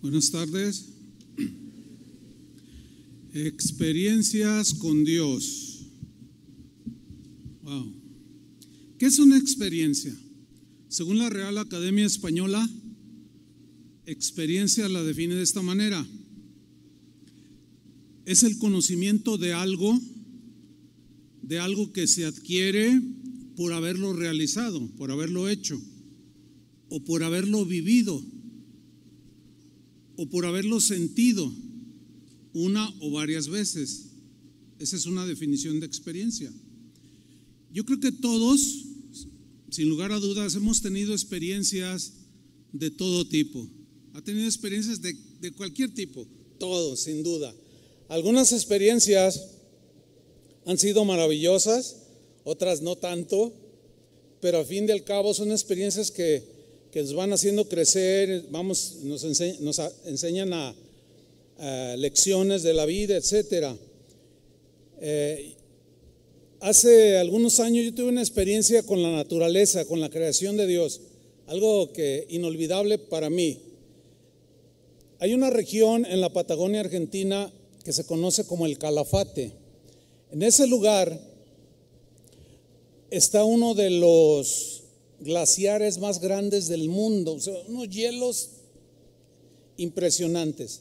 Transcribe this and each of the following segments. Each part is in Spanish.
Buenas tardes. Experiencias con Dios. Wow. ¿Qué es una experiencia? Según la Real Academia Española, experiencia la define de esta manera. Es el conocimiento de algo, de algo que se adquiere por haberlo realizado, por haberlo hecho, o por haberlo vivido, o por haberlo sentido una o varias veces. Esa es una definición de experiencia. Yo creo que todos, sin lugar a dudas, hemos tenido experiencias de todo tipo. Ha tenido experiencias de, cualquier tipo, todo, sin duda. Algunas experiencias han sido maravillosas, otras no tanto, pero a fin de al cabo son experiencias que, que nos van haciendo crecer, vamos, nos, enseñan a, lecciones de la vida, etc. Eh, hace algunos años yo tuve una experiencia con la naturaleza, con la creación de Dios, algo que inolvidable para mí. Hay una región en la Patagonia Argentina que se conoce como el Calafate. En ese lugar está uno de los glaciares más grandes del mundo, unos hielos impresionantes.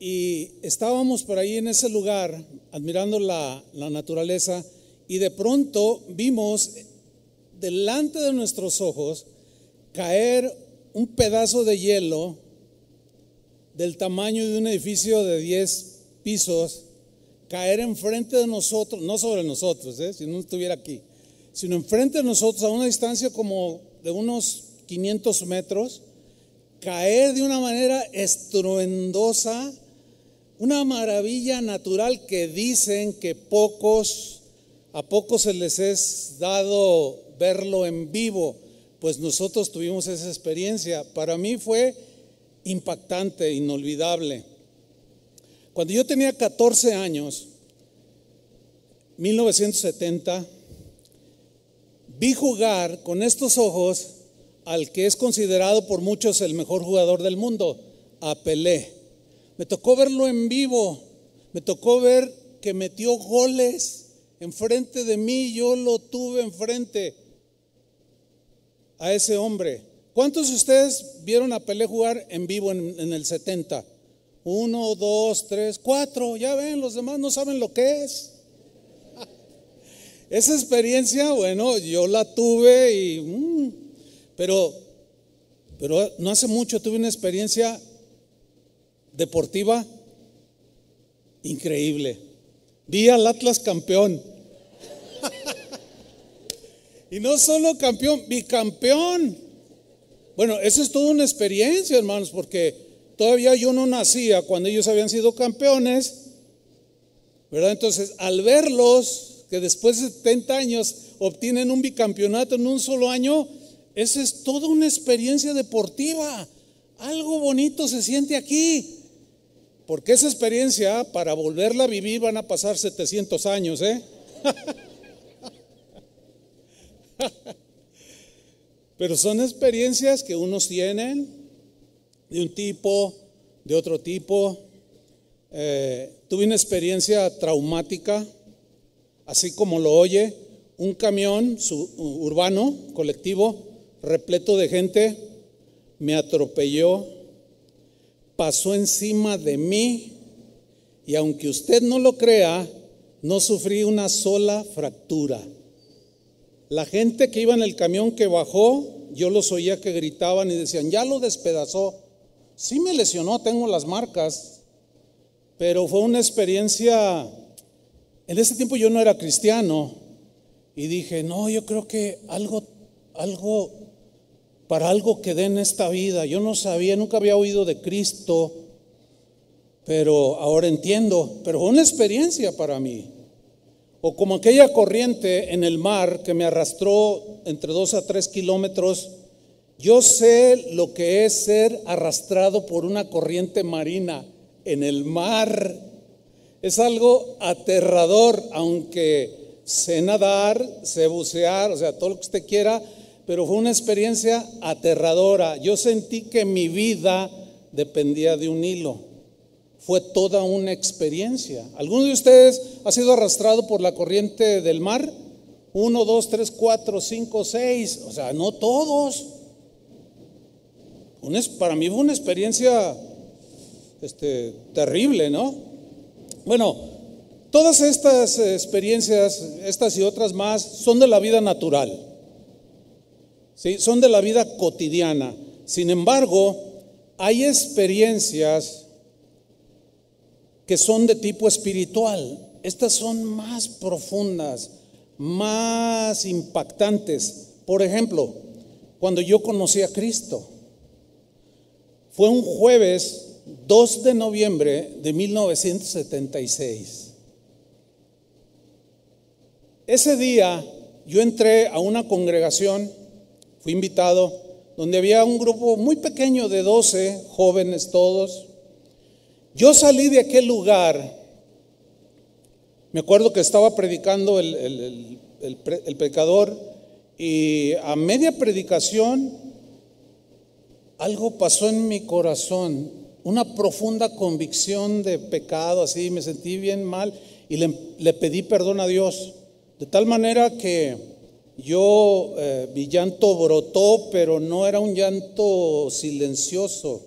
Y estábamos por ahí en ese lugar admirando la, la naturaleza y de pronto vimos delante de nuestros ojos caer un pedazo de hielo del tamaño de un edificio de 10 pisos caer enfrente de nosotros, no sobre nosotros, ¿eh? si no estuviera aquí, sino enfrente de nosotros a una distancia como de unos 500 metros, caer de una manera estruendosa, una maravilla natural que dicen que pocos, a pocos se les es dado verlo en vivo, pues nosotros tuvimos esa experiencia. Para mí fue impactante, inolvidable. Cuando yo tenía 14 años, 1970, vi jugar con estos ojos al que es considerado por muchos el mejor jugador del mundo, a Pelé. Me tocó verlo en vivo, me tocó ver que metió goles enfrente de mí, yo lo tuve enfrente a ese hombre. ¿Cuántos de ustedes vieron a Pelé jugar en vivo en, en el 70? Uno, dos, tres, cuatro. Ya ven, los demás no saben lo que es. Esa experiencia, bueno, yo la tuve y... Mm, pero, pero no hace mucho tuve una experiencia deportiva increíble. Vi al Atlas campeón. y no solo campeón, bicampeón. Bueno, eso es toda una experiencia, hermanos, porque Todavía yo no nacía cuando ellos habían sido campeones, ¿verdad? Entonces, al verlos, que después de 70 años obtienen un bicampeonato en un solo año, esa es toda una experiencia deportiva. Algo bonito se siente aquí. Porque esa experiencia, para volverla a vivir, van a pasar 700 años, ¿eh? Pero son experiencias que unos tienen de un tipo, de otro tipo. Eh, tuve una experiencia traumática, así como lo oye, un camión urbano, colectivo, repleto de gente, me atropelló, pasó encima de mí y aunque usted no lo crea, no sufrí una sola fractura. La gente que iba en el camión que bajó, yo los oía que gritaban y decían, ya lo despedazó. Sí me lesionó, tengo las marcas, pero fue una experiencia, en ese tiempo yo no era cristiano y dije, no, yo creo que algo, algo, para algo quedé en esta vida. Yo no sabía, nunca había oído de Cristo, pero ahora entiendo, pero fue una experiencia para mí. O como aquella corriente en el mar que me arrastró entre dos a tres kilómetros yo sé lo que es ser arrastrado por una corriente marina en el mar. Es algo aterrador, aunque sé nadar, sé bucear, o sea, todo lo que usted quiera, pero fue una experiencia aterradora. Yo sentí que mi vida dependía de un hilo. Fue toda una experiencia. ¿Alguno de ustedes ha sido arrastrado por la corriente del mar? Uno, dos, tres, cuatro, cinco, seis. O sea, no todos. para mí fue una experiencia este, terrible, ¿no? Bueno, todas estas experiencias, estas y otras más, son de la vida natural. ¿sí? Son de la vida cotidiana. Sin embargo, hay experiencias que son de tipo espiritual. Estas son más profundas, más impactantes. Por ejemplo, cuando yo conocí a Cristo, fue un jueves 2 de noviembre de 1976. Ese día yo entré a una congregación, fui invitado, donde había un grupo muy pequeño de 12 jóvenes todos. Yo salí de aquel lugar me acuerdo que estaba predicando el, el, pecador y a media predicación algo pasó en mi corazón, una profunda convicción de pecado, así me sentí bien mal y le, pedí perdón a Dios. De tal manera que yo, eh, mi llanto brotó, pero no era un llanto silencioso.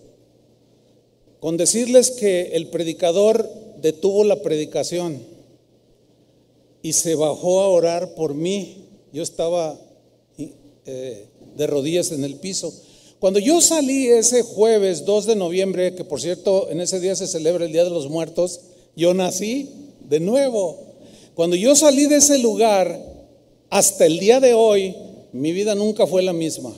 Con decirles que el predicador detuvo la predicación y se bajó a orar por mí. Yo estaba eh, de rodillas en el piso. Cuando yo salí ese jueves 2 de noviembre, que por cierto en ese día se celebra el Día de los Muertos, yo nací de nuevo. Cuando yo salí de ese lugar, hasta el día de hoy, mi vida nunca fue la misma.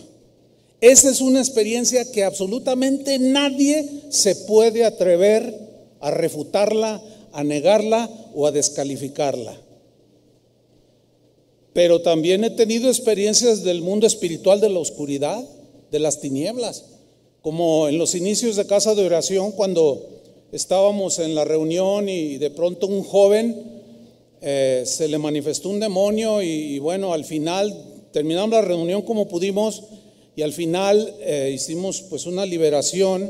Esa es una experiencia que absolutamente nadie se puede atrever a refutarla, a negarla o a descalificarla pero también he tenido experiencias del mundo espiritual de la oscuridad, de las tinieblas, como en los inicios de casa de oración, cuando estábamos en la reunión y de pronto un joven eh, se le manifestó un demonio y, bueno, al final terminamos la reunión como pudimos y al final eh, hicimos pues una liberación,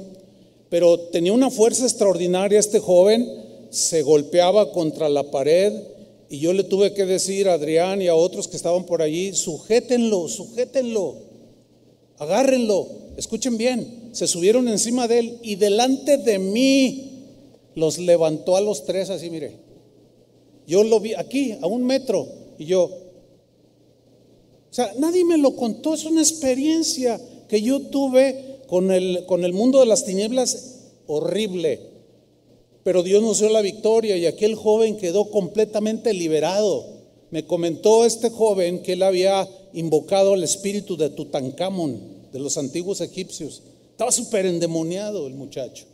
pero tenía una fuerza extraordinaria este joven, se golpeaba contra la pared, y yo le tuve que decir a Adrián y a otros que estaban por allí, sujétenlo, sujétenlo, agárrenlo, escuchen bien, se subieron encima de él y delante de mí los levantó a los tres así, mire. Yo lo vi aquí, a un metro, y yo, o sea, nadie me lo contó, es una experiencia que yo tuve con el, con el mundo de las tinieblas horrible. Pero Dios nos dio la victoria y aquel joven quedó completamente liberado. Me comentó este joven que él había invocado al espíritu de Tutankamón, de los antiguos egipcios. Estaba súper endemoniado el muchacho.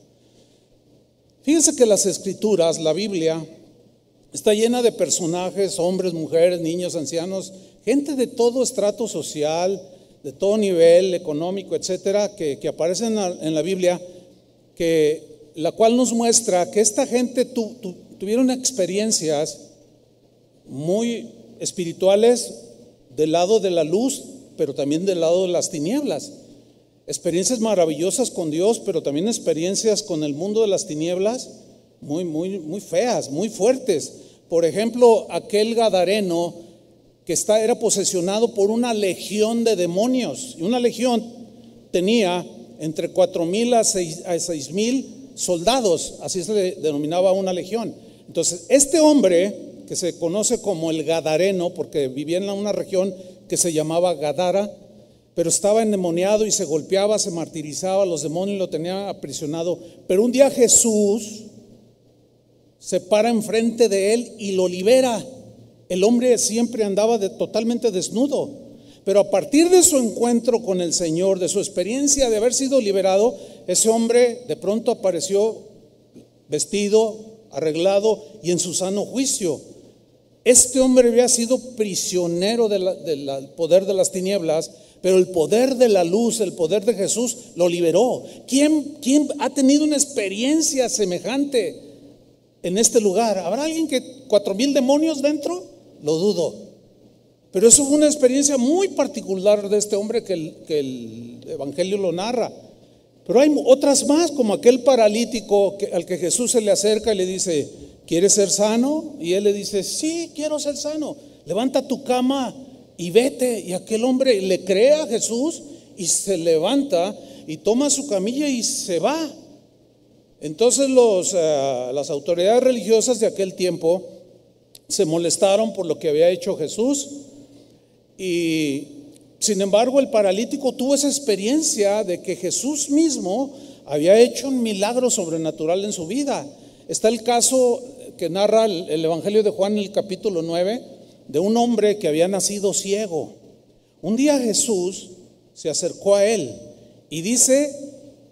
Fíjense que las escrituras, la Biblia, está llena de personajes, hombres, mujeres, niños, ancianos, gente de todo estrato social, de todo nivel económico, etcétera, que, aparecen en la Biblia, que la cual nos muestra que esta gente tuvieron experiencias muy espirituales del lado de la luz, pero también del lado de las tinieblas. Experiencias maravillosas con Dios, pero también experiencias con el mundo de las tinieblas muy, muy, muy feas, muy fuertes. Por ejemplo, aquel Gadareno que está, era posesionado por una legión de demonios. Y una legión tenía entre cuatro mil a seis mil soldados, así se le denominaba una legión. Entonces, este hombre, que se conoce como el Gadareno, porque vivía en una región que se llamaba Gadara, pero estaba endemoniado y se golpeaba, se martirizaba, los demonios lo tenían aprisionado. Pero un día Jesús se para enfrente de él y lo libera. El hombre siempre andaba totalmente desnudo. Pero a partir de su encuentro con el Señor, de su experiencia de haber sido liberado, ese hombre de pronto apareció vestido, arreglado y en su sano juicio. Este hombre había sido prisionero del poder de las tinieblas, pero el poder de la luz, el poder de Jesús, lo liberó. ¿Quién, ha tenido una experiencia semejante en este lugar? ¿Habrá alguien que cuatro mil demonios dentro? Lo dudo. Pero eso fue una experiencia muy particular de este hombre que el, Evangelio lo narra. Pero hay otras más, como aquel paralítico al que Jesús se le acerca y le dice, ¿quieres ser sano? Y él le dice, sí, quiero ser sano. Levanta tu cama y vete. Y aquel hombre le cree a Jesús y se levanta y toma su camilla y se va. Entonces los, eh, las autoridades religiosas de aquel tiempo se molestaron por lo que había hecho Jesús y sin embargo el paralítico tuvo esa experiencia de que Jesús mismo había hecho un milagro sobrenatural en su vida. Está el caso que narra el, el Evangelio de Juan en el capítulo 9 de un hombre que había nacido ciego. Un día Jesús se acercó a él y dice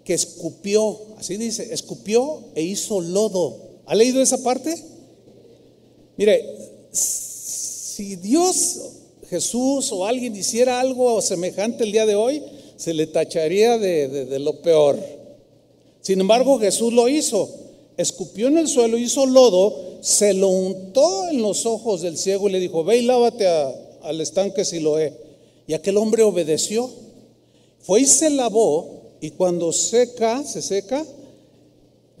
que escupió, así dice, escupió e hizo lodo. ¿Ha leído esa parte? Mire, si Dios, Jesús o alguien hiciera algo semejante el día de hoy, se le tacharía de, lo peor. Sin embargo, Jesús lo hizo. Escupió en el suelo, hizo lodo, se lo untó en los ojos del ciego y le dijo, ve y lávate al estanque Siloé. Y aquel hombre obedeció. Fue y se lavó y cuando seca, se seca,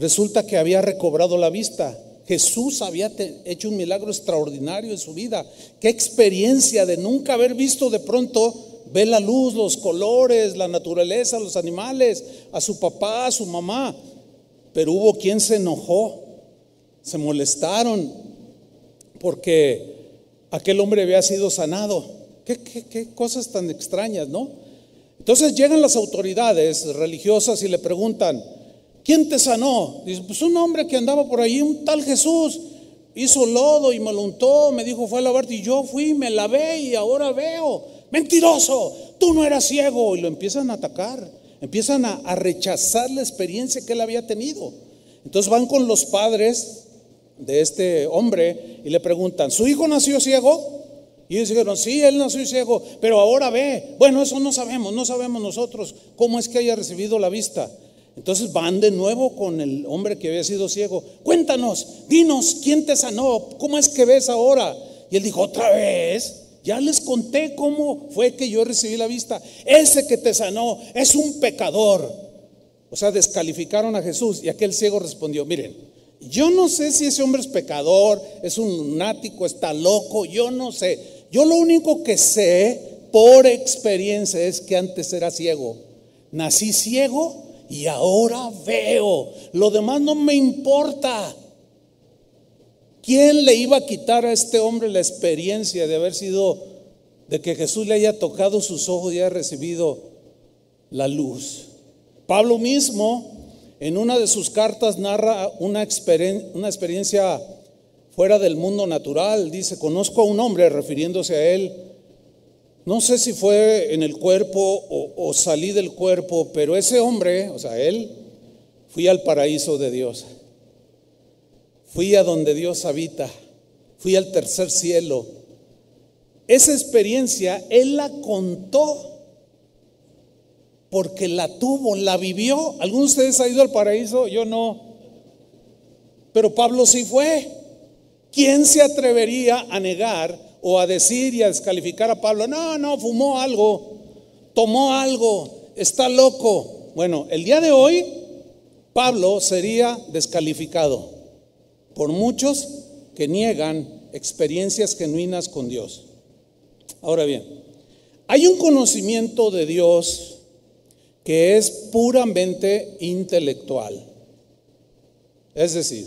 resulta que había recobrado la vista. Jesús había hecho un milagro extraordinario en su vida. Qué experiencia de nunca haber visto de pronto, ve la luz, los colores, la naturaleza, los animales, a su papá, a su mamá. Pero hubo quien se enojó, se molestaron porque aquel hombre había sido sanado. Qué, qué cosas tan extrañas, ¿no? Entonces llegan las autoridades religiosas y le preguntan, ¿Quién te sanó? Dice, pues un hombre que andaba por ahí, un tal Jesús, hizo lodo y me lo untó, me dijo, fue a lavarte y yo fui, me lavé y ahora veo. Mentiroso, tú no eras ciego. Y lo empiezan a atacar, empiezan a, rechazar la experiencia que él había tenido. Entonces van con los padres de este hombre y le preguntan, ¿su hijo nació ciego? Y ellos dijeron, sí, él nació ciego, pero ahora ve. Bueno, eso no sabemos, no sabemos nosotros cómo es que haya recibido la vista. Entonces van de nuevo con el hombre que había sido ciego. Cuéntanos, dinos, ¿quién te sanó? ¿Cómo es que ves ahora? Y él dijo, otra vez, ya les conté cómo fue que yo recibí la vista. Ese que te sanó es un pecador. O sea, descalificaron a Jesús y aquel ciego respondió, miren, yo no sé si ese hombre es pecador, es un lunático, está loco, yo no sé. Yo lo único que sé por experiencia es que antes era ciego. Nací ciego y ahora veo. Lo demás no me importa. ¿Quién le iba a quitar a este hombre la experiencia de haber sido, de que Jesús le haya tocado sus ojos y haya recibido la luz? Pablo mismo, en una de sus cartas, narra una, una experiencia fuera del mundo natural. Dice, conozco a un hombre, refiriéndose a él, no sé si fue en el cuerpo o, salí del cuerpo, pero ese hombre, o sea, él, fui al paraíso de Dios. Fui a donde Dios habita. Fui al tercer cielo. Esa experiencia él la contó porque la tuvo, la vivió. ¿Algunos de ustedes ha ido al paraíso? Yo no. Pero Pablo sí fue. ¿Quién se atrevería a negar o a decir y a descalificar a Pablo, no, no, fumó algo, tomó algo, está loco. Bueno, el día de hoy Pablo sería descalificado por muchos que niegan experiencias genuinas con Dios. Ahora bien, hay un conocimiento de Dios que es puramente intelectual. Es decir,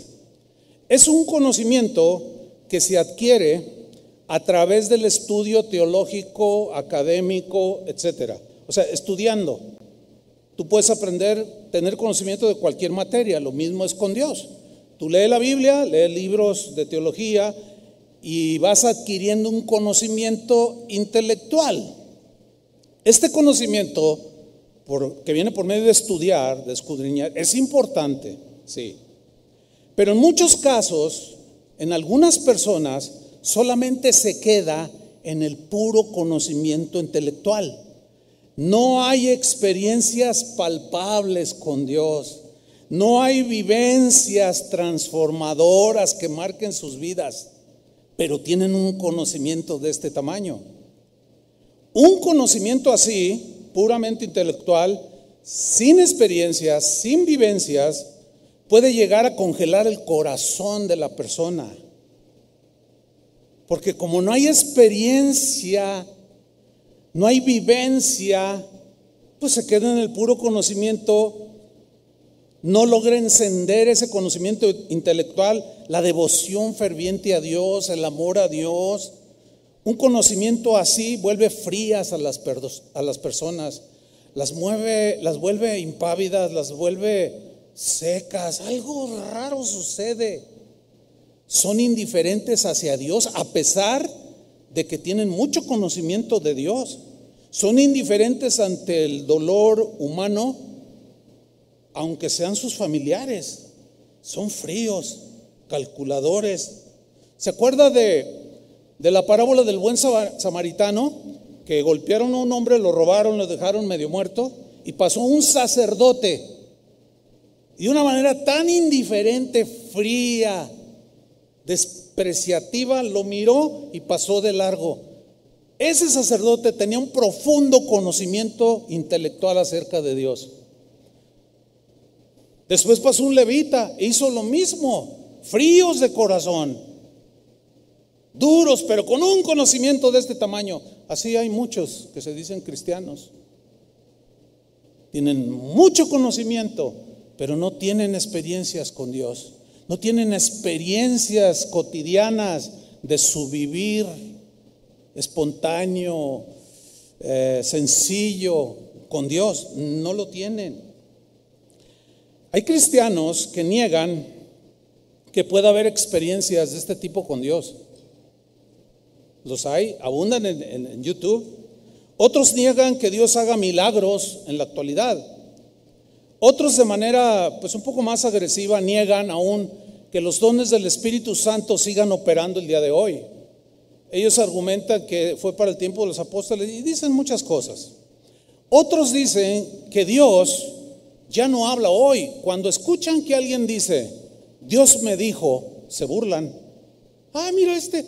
es un conocimiento que se adquiere a través del estudio teológico, académico, etcétera. O sea, estudiando. Tú puedes aprender, tener conocimiento de cualquier materia, lo mismo es con Dios. Tú lees la Biblia, lees libros de teología y vas adquiriendo un conocimiento intelectual. Este conocimiento, que viene por medio de estudiar, de escudriñar, es importante, sí. Pero en muchos casos, en algunas personas, solamente se queda en el puro conocimiento intelectual. No hay experiencias palpables con Dios. No hay vivencias transformadoras que marquen sus vidas, pero tienen un conocimiento de este tamaño. Un conocimiento así, puramente intelectual, sin experiencias, sin vivencias, puede llegar a congelar el corazón de la persona. Porque como no hay experiencia, no hay vivencia, pues se queda en el puro conocimiento, no logra encender ese conocimiento intelectual, la devoción ferviente a Dios, el amor a Dios. Un conocimiento así vuelve frías a las, personas, las mueve, las vuelve impávidas, las vuelve secas. Algo raro sucede. Son indiferentes hacia Dios a pesar de que tienen mucho conocimiento de Dios. Son indiferentes ante el dolor humano, aunque sean sus familiares. Son fríos, calculadores. ¿Se acuerda de, la parábola del buen samaritano? Que golpearon a un hombre, lo robaron, lo dejaron medio muerto, y pasó un sacerdote. Y de una manera tan indiferente, fría, despreciativa, lo miró y pasó de largo. Ese sacerdote tenía un profundo conocimiento intelectual acerca de Dios. Después pasó un levita, e hizo lo mismo, fríos de corazón, duros, pero con un conocimiento de este tamaño. Así hay muchos que se dicen cristianos. Tienen mucho conocimiento, pero no tienen experiencias con Dios. No tienen experiencias cotidianas de su vivir espontáneo, eh, sencillo con Dios. No lo tienen. Hay cristianos que niegan que pueda haber experiencias de este tipo con Dios. Los hay, abundan en, YouTube. Otros niegan que Dios haga milagros en la actualidad. Otros de manera pues un poco más agresiva niegan aún que los dones del Espíritu Santo sigan operando el día de hoy. Ellos argumentan que fue para el tiempo de los apóstoles y dicen muchas cosas. Otros dicen que Dios ya no habla hoy. Cuando escuchan que alguien dice, Dios me dijo, se burlan. Ah, mira este,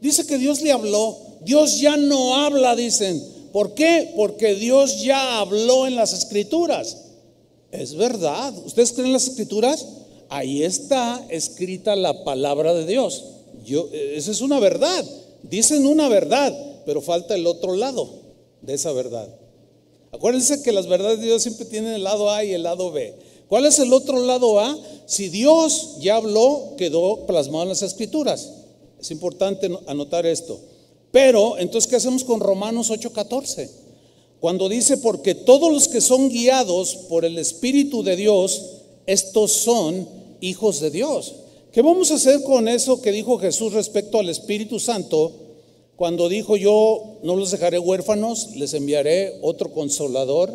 dice que Dios le habló. Dios ya no habla, dicen. ¿Por qué? Porque Dios ya habló en las escrituras. Es verdad. ¿Ustedes creen en las escrituras? Ahí está escrita la palabra de Dios. Yo, esa es una verdad. Dicen una verdad, pero falta el otro lado de esa verdad. Acuérdense que las verdades de Dios siempre tienen el lado A y el lado B. ¿Cuál es el otro lado A? Si Dios ya habló, quedó plasmado en las escrituras. Es importante anotar esto. Pero, entonces, ¿qué hacemos con Romanos 8:14? Cuando dice, porque todos los que son guiados por el Espíritu de Dios, estos son hijos de Dios. ¿Qué vamos a hacer con eso que dijo Jesús respecto al Espíritu Santo cuando dijo yo no los dejaré huérfanos, les enviaré otro consolador?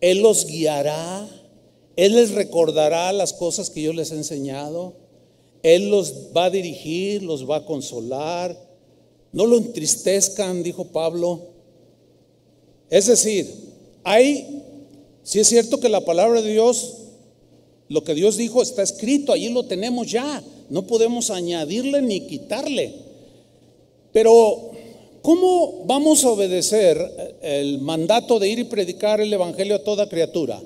Él los guiará, Él les recordará las cosas que yo les he enseñado, Él los va a dirigir, los va a consolar. No lo entristezcan, dijo Pablo. Es decir, hay, si es cierto que la palabra de Dios lo que Dios dijo está escrito, allí lo tenemos ya. No podemos añadirle ni quitarle. Pero, ¿cómo vamos a obedecer el mandato de ir y predicar el Evangelio a toda criatura?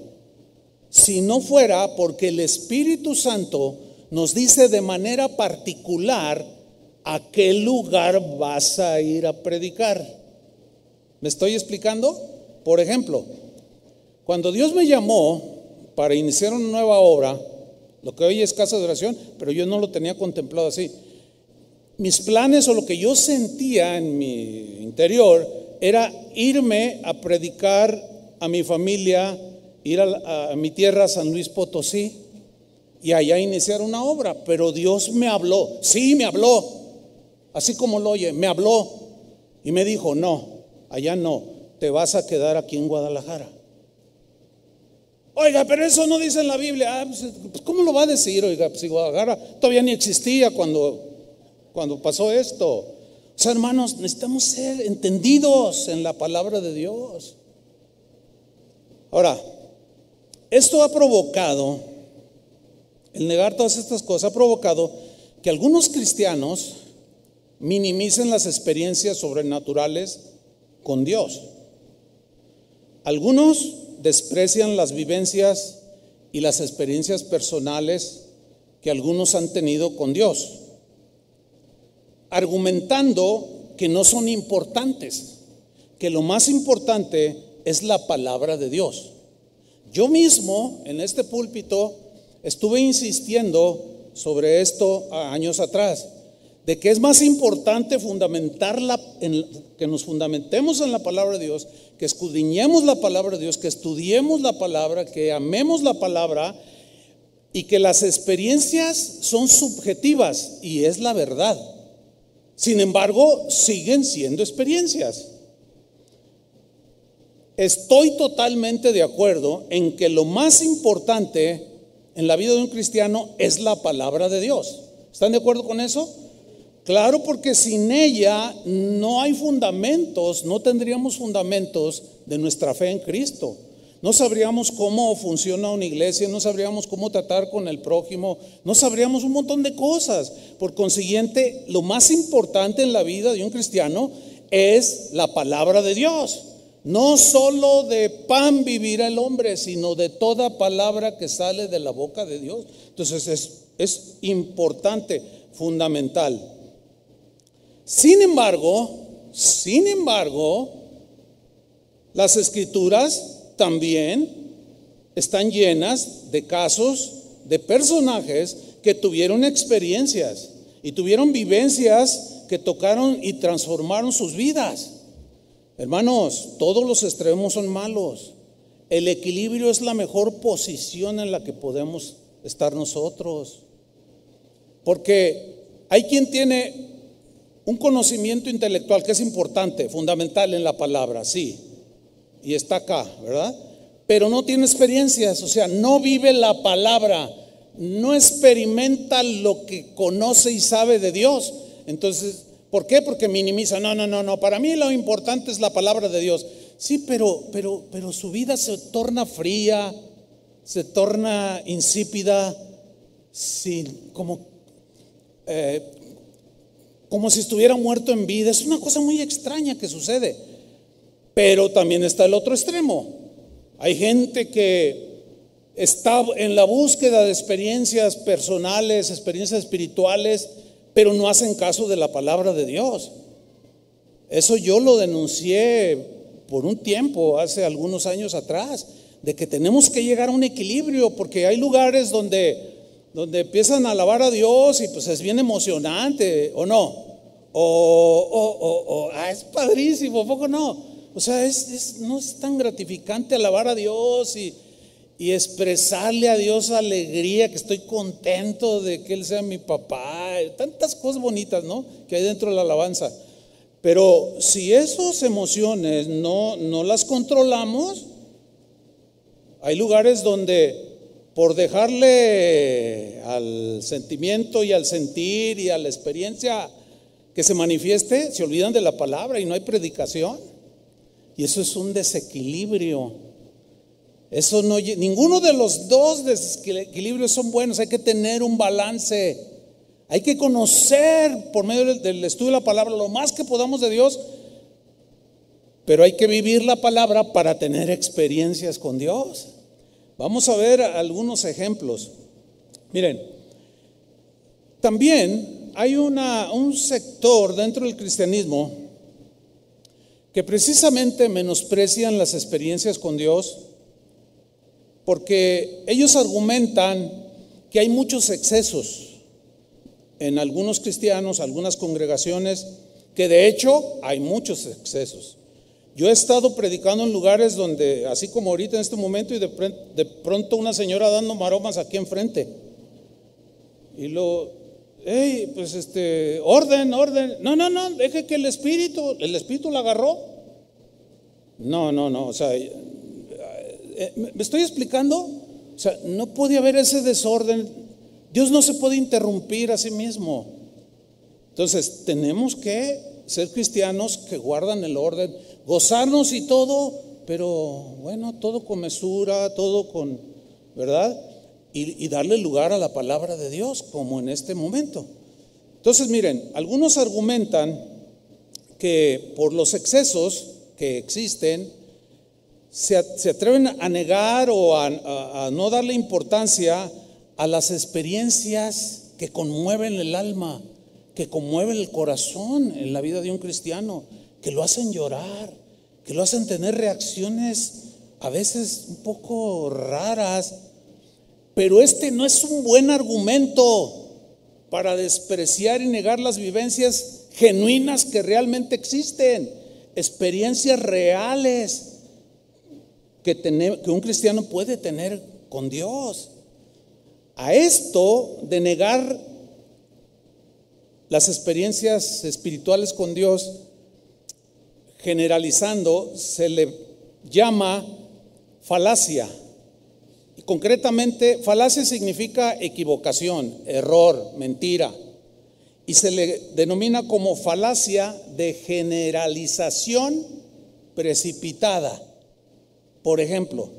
Si no fuera porque el Espíritu Santo nos dice de manera particular a qué lugar vas a ir a predicar. ¿Me estoy explicando? Por ejemplo, cuando Dios me llamó para iniciar una nueva obra, lo que hoy es casa de oración, pero yo no lo tenía contemplado así. Mis planes o lo que yo sentía en mi interior era irme a predicar a mi familia, ir a, mi tierra, San Luis Potosí, y allá iniciar una obra. Pero Dios me habló, sí, me habló, así como lo oye, me habló y me dijo, no, allá no, te vas a quedar aquí en Guadalajara. Oiga, pero eso no dice en la Biblia. Ah, pues, pues, ¿Cómo lo va a decir? Oiga, pues Guadalajara todavía ni existía cuando, cuando pasó esto. O sea, hermanos, necesitamos ser entendidos en la palabra de Dios. Ahora, esto ha provocado, el negar todas estas cosas ha provocado que algunos cristianos minimicen las experiencias sobrenaturales con Dios. Algunos desprecian las vivencias y las experiencias personales que algunos han tenido con Dios, argumentando que no son importantes, que lo más importante es la palabra de Dios. Yo mismo en este púlpito estuve insistiendo sobre esto años atrás, de que es más importante fundamentarla, en, que nos fundamentemos en la palabra de Dios, que escudriñemos la palabra de Dios, que estudiemos la palabra, que amemos la palabra y que las experiencias son subjetivas y es la verdad. Sin embargo, siguen siendo experiencias. Estoy totalmente de acuerdo en que lo más importante en la vida de un cristiano es la palabra de Dios. ¿Están de acuerdo con eso? Claro, porque sin ella no hay fundamentos, no tendríamos fundamentos de nuestra fe en Cristo. No sabríamos cómo funciona una iglesia, no sabríamos cómo tratar con el prójimo, no sabríamos un montón de cosas. Por consiguiente, lo más importante en la vida de un cristiano es la palabra de Dios. No solo de pan vivirá el hombre, sino de toda palabra que sale de la boca de Dios. Entonces es, es importante, fundamental. Sin embargo, sin embargo, las escrituras también están llenas de casos de personajes que tuvieron experiencias y tuvieron vivencias que tocaron y transformaron sus vidas. Hermanos, todos los extremos son malos. El equilibrio es la mejor posición en la que podemos estar nosotros. Porque hay quien tiene un conocimiento intelectual que es importante, fundamental en la palabra, sí, y está acá, ¿verdad? Pero no tiene experiencias, o sea, no vive la palabra, no experimenta lo que conoce y sabe de Dios. Entonces, ¿por qué? Porque minimiza. No, no, no, no. Para mí lo importante es la palabra de Dios. Sí, pero, pero, pero su vida se torna fría, se torna insípida, sin, como, eh, como si estuviera muerto en vida. Es una cosa muy extraña que sucede. Pero también está el otro extremo. Hay gente que está en la búsqueda de experiencias personales, experiencias espirituales, pero no hacen caso de la palabra de Dios. Eso yo lo denuncié por un tiempo, hace algunos años atrás, de que tenemos que llegar a un equilibrio, porque hay lugares donde, donde empiezan a alabar a Dios y pues es bien emocionante, ¿o no? O, o, o, ah, es padrísimo, poco no? O sea, es, no es tan gratificante alabar a Dios y, expresarle a Dios alegría, que estoy contento de que Él sea mi papá, tantas cosas bonitas, ¿no? Que hay dentro de la alabanza. Pero si esas emociones no, no las controlamos, hay lugares donde por dejarle al sentimiento y al sentir y a la experiencia que se manifieste, se olvidan de la palabra y no hay predicación. Y eso es un desequilibrio. Eso no, ninguno de los dos desequilibrios son buenos. Hay que tener un balance. Hay que conocer por medio del estudio de la palabra lo más que podamos de Dios. Pero hay que vivir la palabra para tener experiencias con Dios. Vamos a ver algunos ejemplos. Miren, también hay un sector dentro del cristianismo que precisamente menosprecian las experiencias con Dios porque ellos argumentan que hay muchos excesos en algunos cristianos, algunas congregaciones, que de hecho hay muchos excesos. Yo he estado predicando en lugares donde, así como ahorita en este momento, y de, pronto una señora dando maromas aquí enfrente. Y lo, hey, pues este, orden, orden. No, no, no, deje que el espíritu, el espíritu la agarró. No, no, no, o sea, eh, eh, ¿me estoy explicando? O sea, no puede haber ese desorden. Dios no se puede interrumpir a sí mismo. Entonces, tenemos que ser cristianos que guardan el orden, gozarnos y todo, pero bueno, todo con mesura, todo con, ¿verdad? Y, darle lugar a la palabra de Dios, como en este momento. Entonces, miren, algunos argumentan que por los excesos que existen, se, atreven a negar o a no darle importancia a las experiencias que conmueven el alma, que conmueven el corazón en la vida de un cristiano, que lo hacen llorar, que lo hacen tener reacciones a veces un poco raras. Pero este no es un buen argumento para despreciar y negar las vivencias genuinas que realmente existen, experiencias reales que, un cristiano puede tener con Dios. A esto de negar las experiencias espirituales con Dios, generalizando, se le llama falacia. Concretamente, falacia significa equivocación, error, mentira. Y se le denomina como falacia de generalización precipitada. Por ejemplo,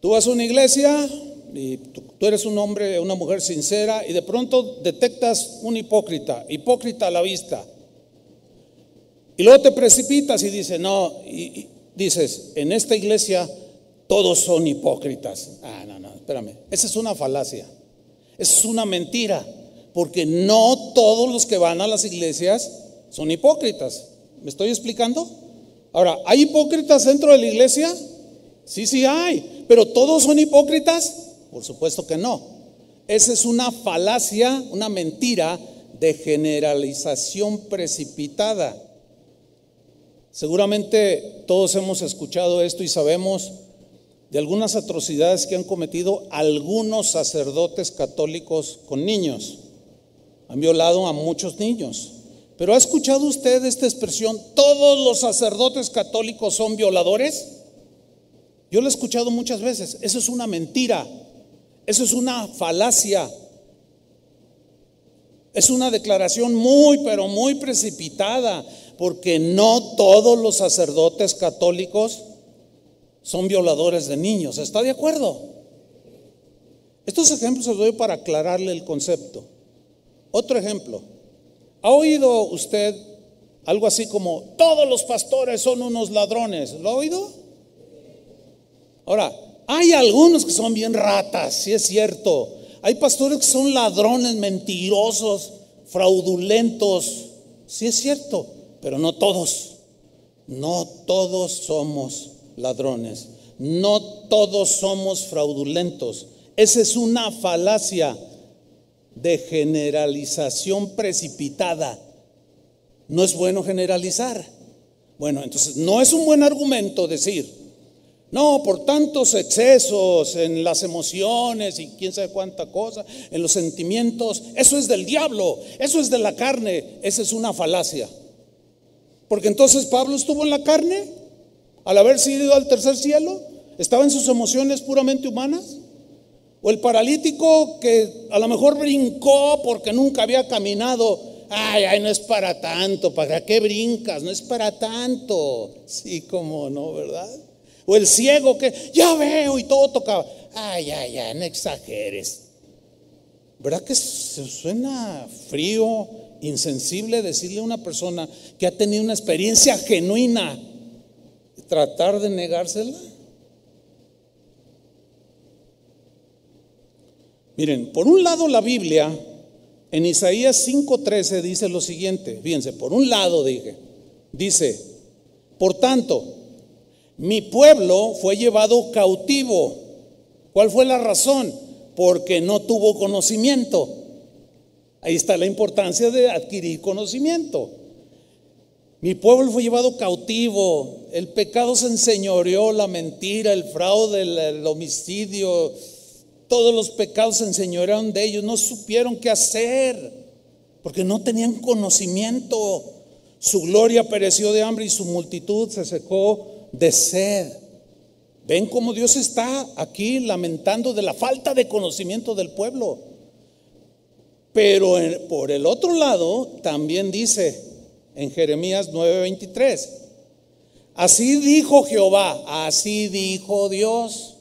tú vas a una iglesia y tú, eres un hombre, una mujer sincera y de pronto detectas un hipócrita, hipócrita a la vista. Y luego te precipitas y dices, no, dices, en esta iglesia todos son hipócritas. Ah, no, no, espérame. Esa es una falacia. Esa es una mentira. Porque no todos los que van a las iglesias son hipócritas. ¿Me estoy explicando? Ahora, ¿hay hipócritas dentro de la iglesia? Sí, sí hay. ¿Pero todos son hipócritas? Por supuesto que no. Esa es una falacia, una mentira de generalización precipitada. Seguramente todos hemos escuchado esto y sabemos de algunas atrocidades que han cometido algunos sacerdotes católicos con niños. Han violado a muchos niños. Pero ¿ha escuchado usted esta expresión? ¿Todos los sacerdotes católicos son violadores? Yo lo he escuchado muchas veces. Eso es una mentira. Eso es una falacia. Es una declaración muy, pero muy precipitada porque no todos los sacerdotes católicos son violadores de niños. ¿Está de acuerdo? Estos ejemplos los doy para aclararle el concepto. Otro ejemplo. ¿Ha oído usted algo así como, todos los pastores son unos ladrones? ¿Lo ha oído? Ahora, hay algunos que son bien ratas, sí es cierto. Hay pastores que son ladrones, mentirosos, fraudulentos, sí es cierto pero no todos. No todos somos ladrones. No todos somos fraudulentos. Esa es una falacia de generalización precipitada. No es bueno generalizar. Bueno, entonces no es un buen argumento decir, no, por tantos excesos en las emociones y quién sabe cuánta cosa, en los sentimientos, eso es del diablo, eso es de la carne, esa es una falacia. Porque entonces Pablo estuvo en la carne al haber ido al tercer cielo, estaba en sus emociones puramente humanas. O el paralítico que a lo mejor brincó porque nunca había caminado. Ay, ay, no es para tanto, ¿para qué brincas? No es para tanto. Sí, como no, ¿verdad? O el ciego que ya veo y todo tocaba. Ay, ay, ay, no exageres. ¿Verdad que se suena frío, insensible decirle a una persona que ha tenido una experiencia genuina, tratar de negársela. Miren, por un lado la Biblia en Isaías 5:13 dice lo siguiente, fíjense, por un lado dije, dice, por tanto, mi pueblo fue llevado cautivo. ¿Cuál fue la razón? Porque no tuvo conocimiento. Ahí está la importancia de adquirir conocimiento. Mi pueblo fue llevado cautivo, el pecado se enseñoreó, la mentira, el fraude, el, homicidio, todos los pecados se enseñorearon de ellos, no supieron qué hacer, porque no tenían conocimiento. Su gloria pereció de hambre y su multitud se secó de sed. Ven cómo Dios está aquí lamentando de la falta de conocimiento del pueblo. Pero por el otro lado, también dice en Jeremías 9:23, así dijo Jehová, así dijo Dios,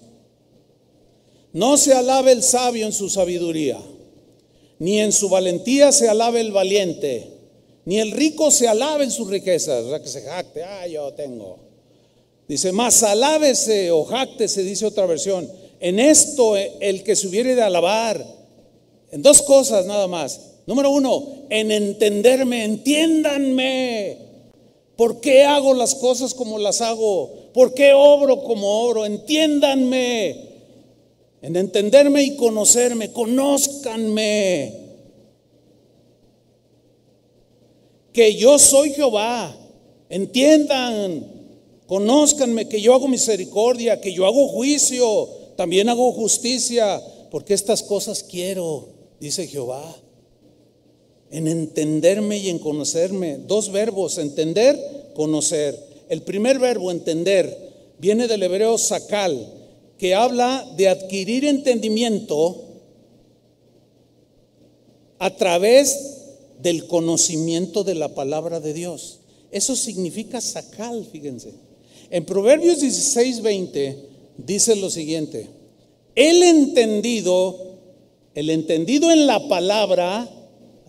no se alabe el sabio en su sabiduría, ni en su valentía se alabe el valiente, ni el rico se alabe en sus riquezas, o sea, que se jacte, ah, yo tengo. Dice, más alábese o se dice otra versión. En esto el que se hubiere de alabar. En dos cosas nada más. Número uno, en entenderme, entiéndanme. ¿Por qué hago las cosas como las hago? ¿Por qué obro como obro? Entiéndanme. En entenderme y conocerme, conózcanme. Que yo soy Jehová. Entiendan, conózcanme que yo hago misericordia, que yo hago juicio, también hago justicia, porque estas cosas quiero, dice Jehová. En entenderme y en conocerme. Dos verbos, entender, conocer. El primer verbo, entender, viene del hebreo sakal, que habla de adquirir entendimiento a través del conocimiento de la palabra de Dios. Eso significa sakal, fíjense. En Proverbios 16, 20 dice lo siguiente, el entendido, el entendido en la palabra,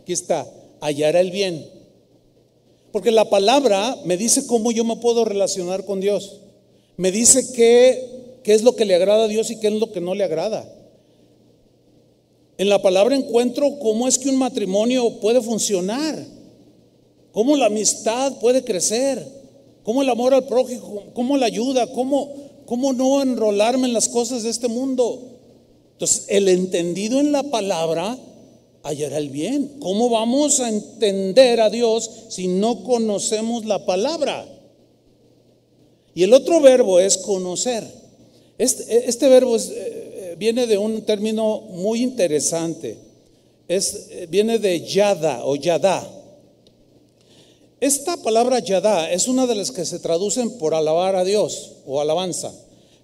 aquí está, hallará el bien. Porque la palabra me dice cómo yo me puedo relacionar con Dios. Me dice qué, qué es lo que le agrada a Dios y qué es lo que no le agrada. En la palabra encuentro cómo es que un matrimonio puede funcionar, cómo la amistad puede crecer, cómo el amor al prójimo, cómo la ayuda, cómo, cómo no enrolarme en las cosas de este mundo. Entonces, el entendido en la palabra hallará el bien. ¿Cómo vamos a entender a Dios si no conocemos la palabra? Y el otro verbo es conocer. Este, este verbo eh, eh, viene de un término muy interesante. Es, eh, viene de yada o yada. Esta palabra yada es una de las que se traducen por alabar a Dios o alabanza,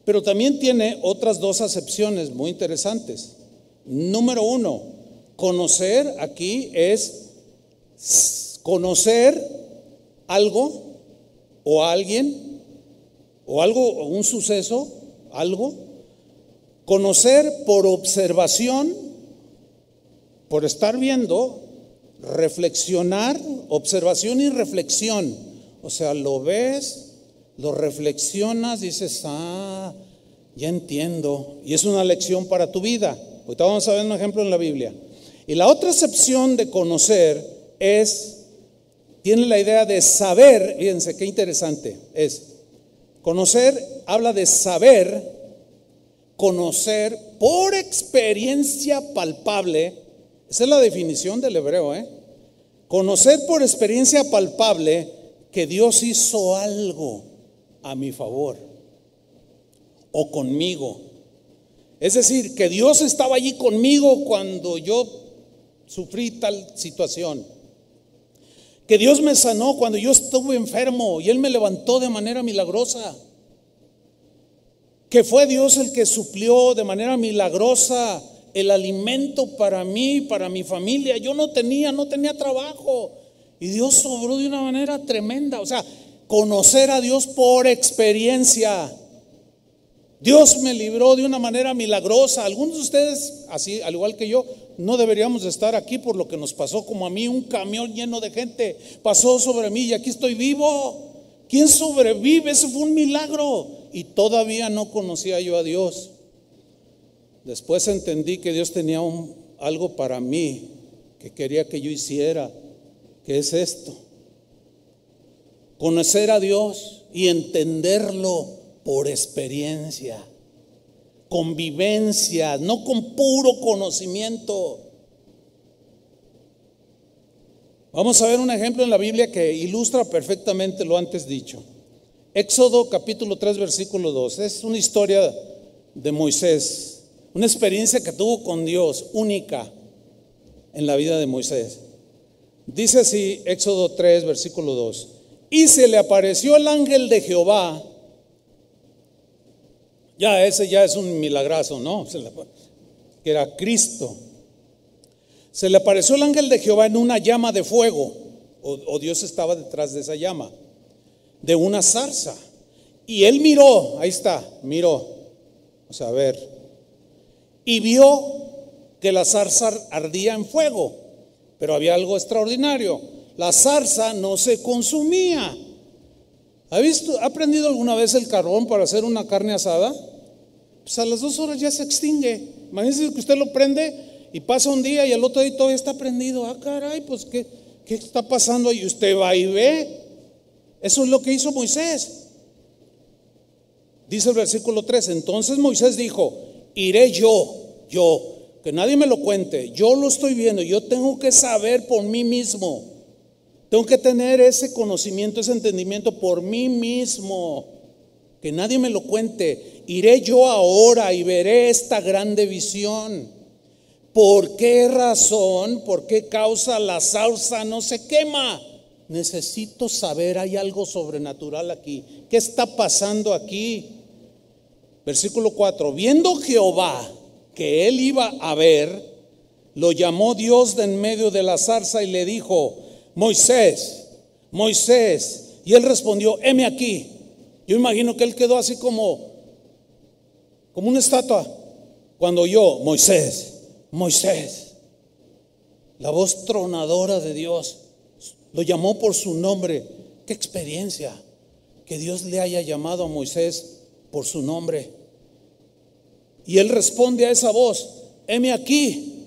pero también tiene otras dos acepciones muy interesantes. Número uno, Conocer aquí es conocer algo o alguien o algo, un suceso, algo. Conocer por observación, por estar viendo, reflexionar, observación y reflexión. O sea, lo ves, lo reflexionas, dices, ah, ya entiendo. Y es una lección para tu vida. Ahorita vamos a ver un ejemplo en la Biblia. Y la otra acepción de conocer es, tiene la idea de saber, fíjense qué interesante es, conocer habla de saber, conocer por experiencia palpable, esa es la definición del hebreo, ¿eh? Conocer por experiencia palpable que Dios hizo algo a mi favor o conmigo. Es decir, que Dios estaba allí conmigo cuando yo sufrí tal situación. Que Dios me sanó cuando yo estuve enfermo y Él me levantó de manera milagrosa. Que fue Dios el que suplió de manera milagrosa el alimento para mí, para mi familia. Yo no tenía, no tenía trabajo. Y Dios sobró de una manera tremenda. O sea, conocer a Dios por experiencia. Dios me libró de una manera milagrosa. Algunos de ustedes, así, al igual que yo, no deberíamos estar aquí por lo que nos pasó como a mí, un camión lleno de gente pasó sobre mí y aquí estoy vivo. ¿Quién sobrevive? Ese fue un milagro. Y todavía no conocía yo a Dios. Después entendí que Dios tenía algo para mí que quería que yo hiciera, que es esto. Conocer a Dios y entenderlo por experiencia convivencia, no con puro conocimiento. Vamos a ver un ejemplo en la Biblia que ilustra perfectamente lo antes dicho. Éxodo capítulo 3 versículo 2. Es una historia de Moisés, una experiencia que tuvo con Dios única en la vida de Moisés. Dice así Éxodo 3 versículo 2. Y se le apareció el ángel de Jehová ya, ese ya es un milagrazo, ¿no? Que era Cristo. Se le apareció el ángel de Jehová en una llama de fuego, o, Dios estaba detrás de esa llama, de una zarza. Y él miró, ahí está, miró, sea, a ver, y vio que la zarza ardía en fuego, pero había algo extraordinario. La zarza no se consumía. ¿Ha, visto, ¿Ha aprendido alguna vez el carbón para hacer una carne asada? Pues a las dos horas ya se extingue. Imagínense que usted lo prende y pasa un día y al otro día todavía está prendido. Ah, caray, pues ¿qué, qué está pasando? Y usted va y ve. Eso es lo que hizo Moisés. Dice el versículo 3, entonces Moisés dijo, iré yo, yo, que nadie me lo cuente, yo lo estoy viendo, yo tengo que saber por mí mismo, tengo que tener ese conocimiento, ese entendimiento por mí mismo, que nadie me lo cuente, iré yo ahora y veré esta grande visión. ¿Por qué razón, por qué causa la salsa no se quema? Necesito saber, hay algo sobrenatural aquí. ¿Qué está pasando aquí? Versículo 4, viendo Jehová que él iba a ver, lo llamó Dios de en medio de la zarza y le dijo, Moisés, Moisés. Y él respondió, heme aquí. Yo imagino que él quedó así como, como una estatua. Cuando yo, Moisés, Moisés, la voz tronadora de Dios, lo llamó por su nombre. Qué experiencia que Dios le haya llamado a Moisés por su nombre. Y él responde a esa voz, heme aquí.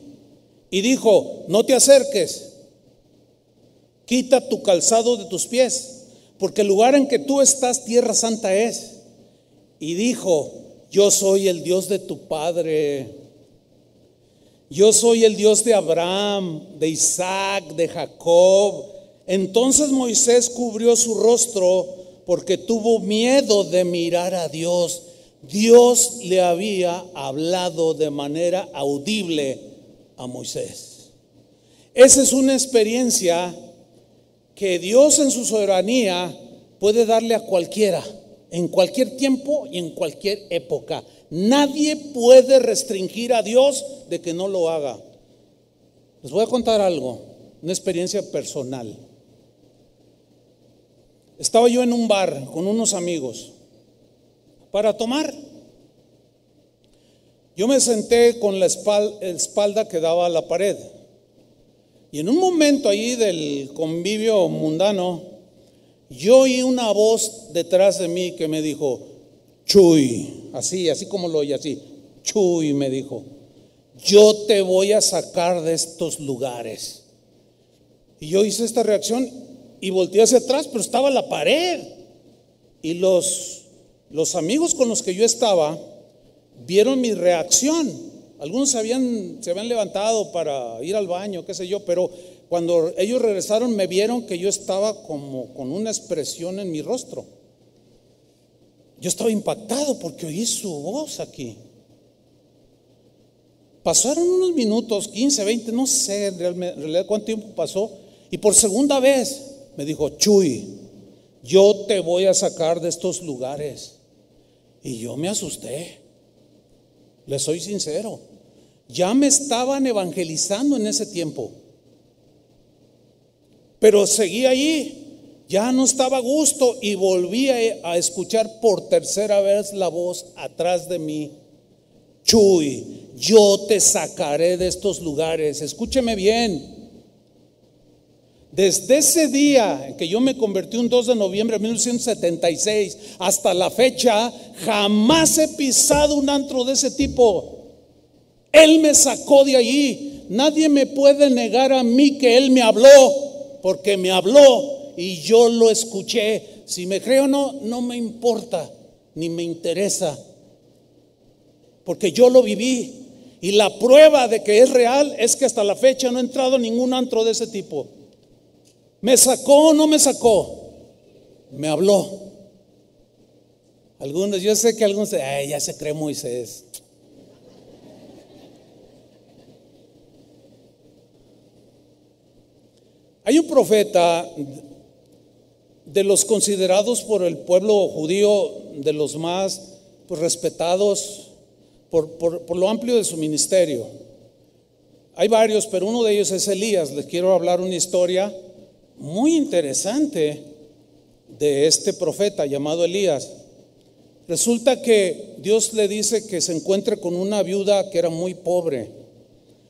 Y dijo, no te acerques, quita tu calzado de tus pies, porque el lugar en que tú estás, tierra santa es. Y dijo, yo soy el Dios de tu padre. Yo soy el Dios de Abraham, de Isaac, de Jacob. Entonces Moisés cubrió su rostro porque tuvo miedo de mirar a Dios. Dios le había hablado de manera audible a Moisés. Esa es una experiencia que Dios en su soberanía puede darle a cualquiera, en cualquier tiempo y en cualquier época. Nadie puede restringir a Dios de que no lo haga. Les voy a contar algo, una experiencia personal. Estaba yo en un bar con unos amigos para tomar. Yo me senté con la espalda, que daba a la pared. Y en un momento ahí del convivio mundano, yo oí una voz detrás de mí que me dijo, Chuy, así, así como lo oí, así, Chuy me dijo, yo te voy a sacar de estos lugares. Y yo hice esta reacción y volteé hacia atrás, pero estaba la pared. Y los los amigos con los que yo estaba vieron mi reacción. Algunos se habían, se habían levantado para ir al baño, qué sé yo, pero cuando ellos regresaron me vieron que yo estaba como con una expresión en mi rostro. Yo estaba impactado porque oí su voz aquí. Pasaron unos minutos, 15, 20, no sé en realidad cuánto tiempo pasó, y por segunda vez me dijo, Chuy, yo te voy a sacar de estos lugares. Y yo me asusté. Le soy sincero. Ya me estaban evangelizando en ese tiempo. Pero seguí allí. Ya no estaba a gusto y volví a, escuchar por tercera vez la voz atrás de mí. Chuy, yo te sacaré de estos lugares. Escúcheme bien. Desde ese día en que yo me convertí un 2 de noviembre de 1976 hasta la fecha, jamás he pisado un antro de ese tipo. Él me sacó de allí. Nadie me puede negar a mí que Él me habló, porque me habló y yo lo escuché. Si me creo o no, no me importa, ni me interesa, porque yo lo viví. Y la prueba de que es real es que hasta la fecha no he entrado en ningún antro de ese tipo. ¿Me sacó o no me sacó? Me habló. Algunos, yo sé que algunos, ay, ya se cree Moisés. Hay un profeta de los considerados por el pueblo judío, de los más pues, respetados por, por, lo amplio de su ministerio. Hay varios, pero uno de ellos es Elías. Les quiero hablar una historia muy interesante de este profeta llamado Elías. Resulta que Dios le dice que se encuentre con una viuda que era muy pobre.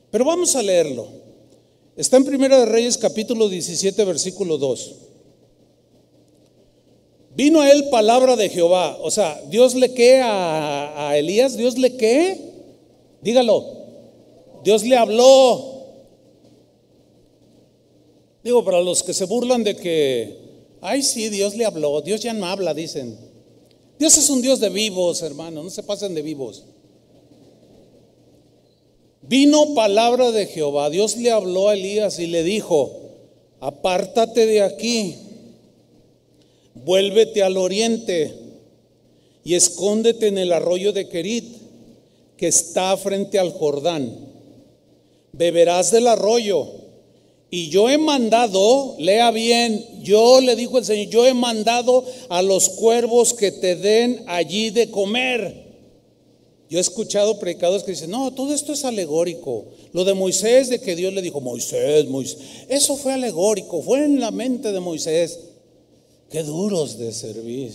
Pero vamos a leerlo. Está en Primera de Reyes capítulo 17 versículo 2. Vino a él palabra de Jehová. O sea, Dios le que a, a Elías, Dios le que, dígalo, Dios le habló. Digo, para los que se burlan de que, ay, sí, Dios le habló, Dios ya no habla, dicen. Dios es un Dios de vivos, hermano, no se pasen de vivos. Vino palabra de Jehová, Dios le habló a Elías y le dijo, apártate de aquí, vuélvete al oriente y escóndete en el arroyo de Kerit, que está frente al Jordán. Beberás del arroyo. Y yo he mandado, lea bien, yo le dijo el Señor, yo he mandado a los cuervos que te den allí de comer. Yo he escuchado predicadores que dicen, no, todo esto es alegórico. Lo de Moisés, de que Dios le dijo, Moisés, Moisés, eso fue alegórico, fue en la mente de Moisés. Qué duros de servir.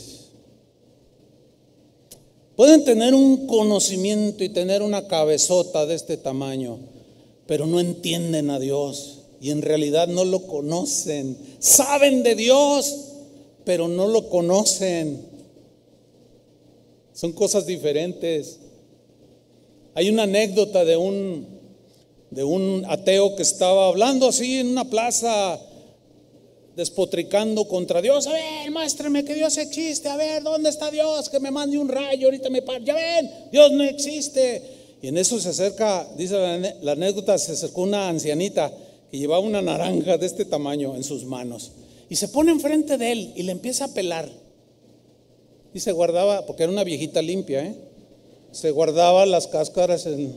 Pueden tener un conocimiento y tener una cabezota de este tamaño, pero no entienden a Dios y en realidad no lo conocen. Saben de Dios, pero no lo conocen. Son cosas diferentes. Hay una anécdota de un, de un ateo que estaba hablando así en una plaza, despotricando contra Dios. A ver, muéstrame que Dios existe. A ver, ¿dónde está Dios? Que me mande un rayo, ahorita me par. Ya ven, Dios no existe. Y en eso se acerca, dice la, anécdota, se acercó una ancianita que llevaba una naranja de este tamaño en sus manos. Y se pone enfrente de él y le empieza a pelar. Y se guardaba, porque era una viejita limpia, ¿eh? Se guardaba las cáscaras en...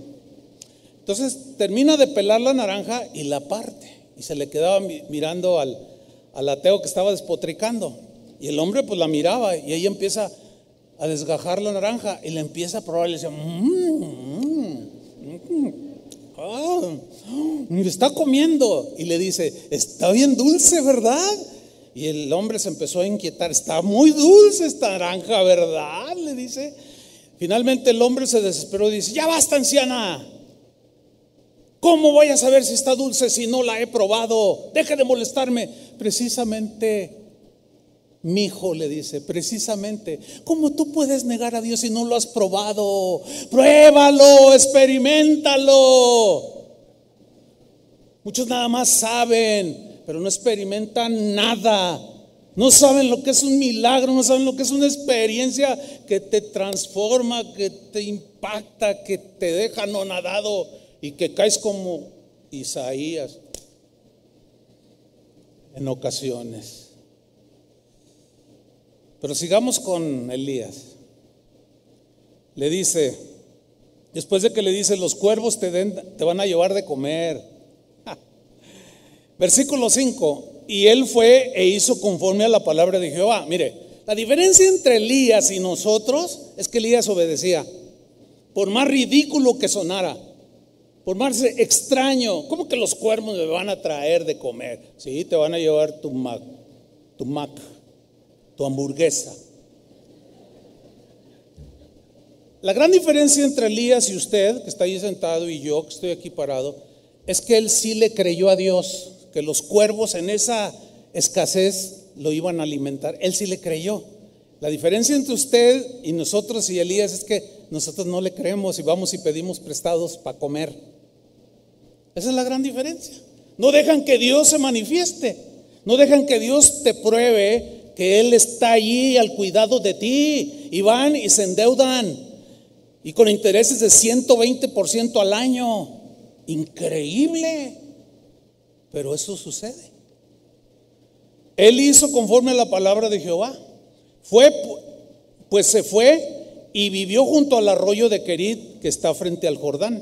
Entonces termina de pelar la naranja y la parte. Y se le quedaba mirando al, ateo que estaba despotricando. Y el hombre pues la miraba y ella empieza a desgajar la naranja y le empieza a probar y le decía, mmm, mmm, está comiendo. Y le dice, está bien dulce, ¿verdad? Y el hombre se empezó a inquietar, está muy dulce esta naranja, ¿verdad? Le dice. Finalmente el hombre se desesperó y dice, ya basta anciana. ¿Cómo voy a saber si está dulce si no la he probado? Deje de molestarme. Precisamente, mi hijo le dice, precisamente, ¿cómo tú puedes negar a Dios si no lo has probado? Pruébalo, experimentalo. Muchos nada más saben, pero no experimentan nada. No saben lo que es un milagro, no saben lo que es una experiencia que te transforma, que te impacta, que te deja no nadado y que caes como Isaías en ocasiones. Pero sigamos con Elías. Le dice, después de que le dice, los cuervos te, te van a llevar de comer. Versículo 5, y él fue e hizo conforme a la palabra de Jehová. Mire, la diferencia entre Elías y nosotros es que Elías obedecía. Por más ridículo que sonara, por más extraño, ¿cómo que los cuervos me van a traer de comer? Sí, te van a llevar tu mac, tu mac, tu hamburguesa. La gran diferencia entre Elías y usted, que está ahí sentado, y yo, que estoy aquí parado, es que él sí le creyó a Dios que los cuervos en esa escasez lo iban a alimentar. Él sí le creyó. La diferencia entre usted y nosotros y Elías es que nosotros no le creemos y vamos y pedimos prestados para comer. Esa es la gran diferencia. No dejan que Dios se manifieste. No dejan que Dios te pruebe que Él está allí al cuidado de ti. Y van y se endeudan. Y con intereses de 120% al año. Increíble. Pero eso sucede. Él hizo conforme a la palabra de Jehová. Fue, pues se fue y vivió junto al arroyo de Querit que está frente al Jordán.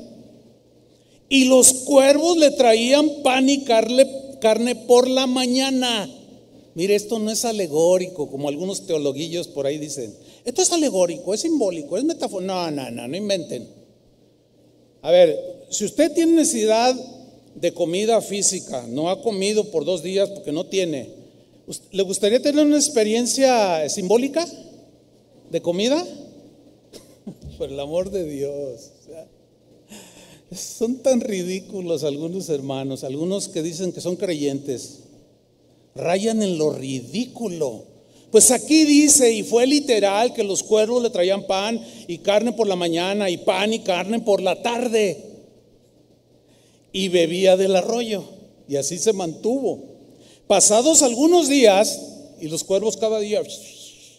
Y los cuervos le traían pan y carne, por la mañana. Mire, esto no es alegórico, como algunos teologuillos por ahí dicen. Esto es alegórico, es simbólico, es metáfora. No, no, no, no inventen. A ver, si usted tiene necesidad de comida física, no ha comido por dos días porque no tiene, ¿le gustaría tener una experiencia simbólica de comida? por el amor de Dios. son tan ridículos algunos hermanos, algunos que dicen que son creyentes, rayan en lo ridículo. Pues aquí dice, y fue literal, que los cuervos le traían pan y carne por la mañana, y pan y carne por la tarde. Y bebía del arroyo. Y así se mantuvo. Pasados algunos días, y los cuervos cada día,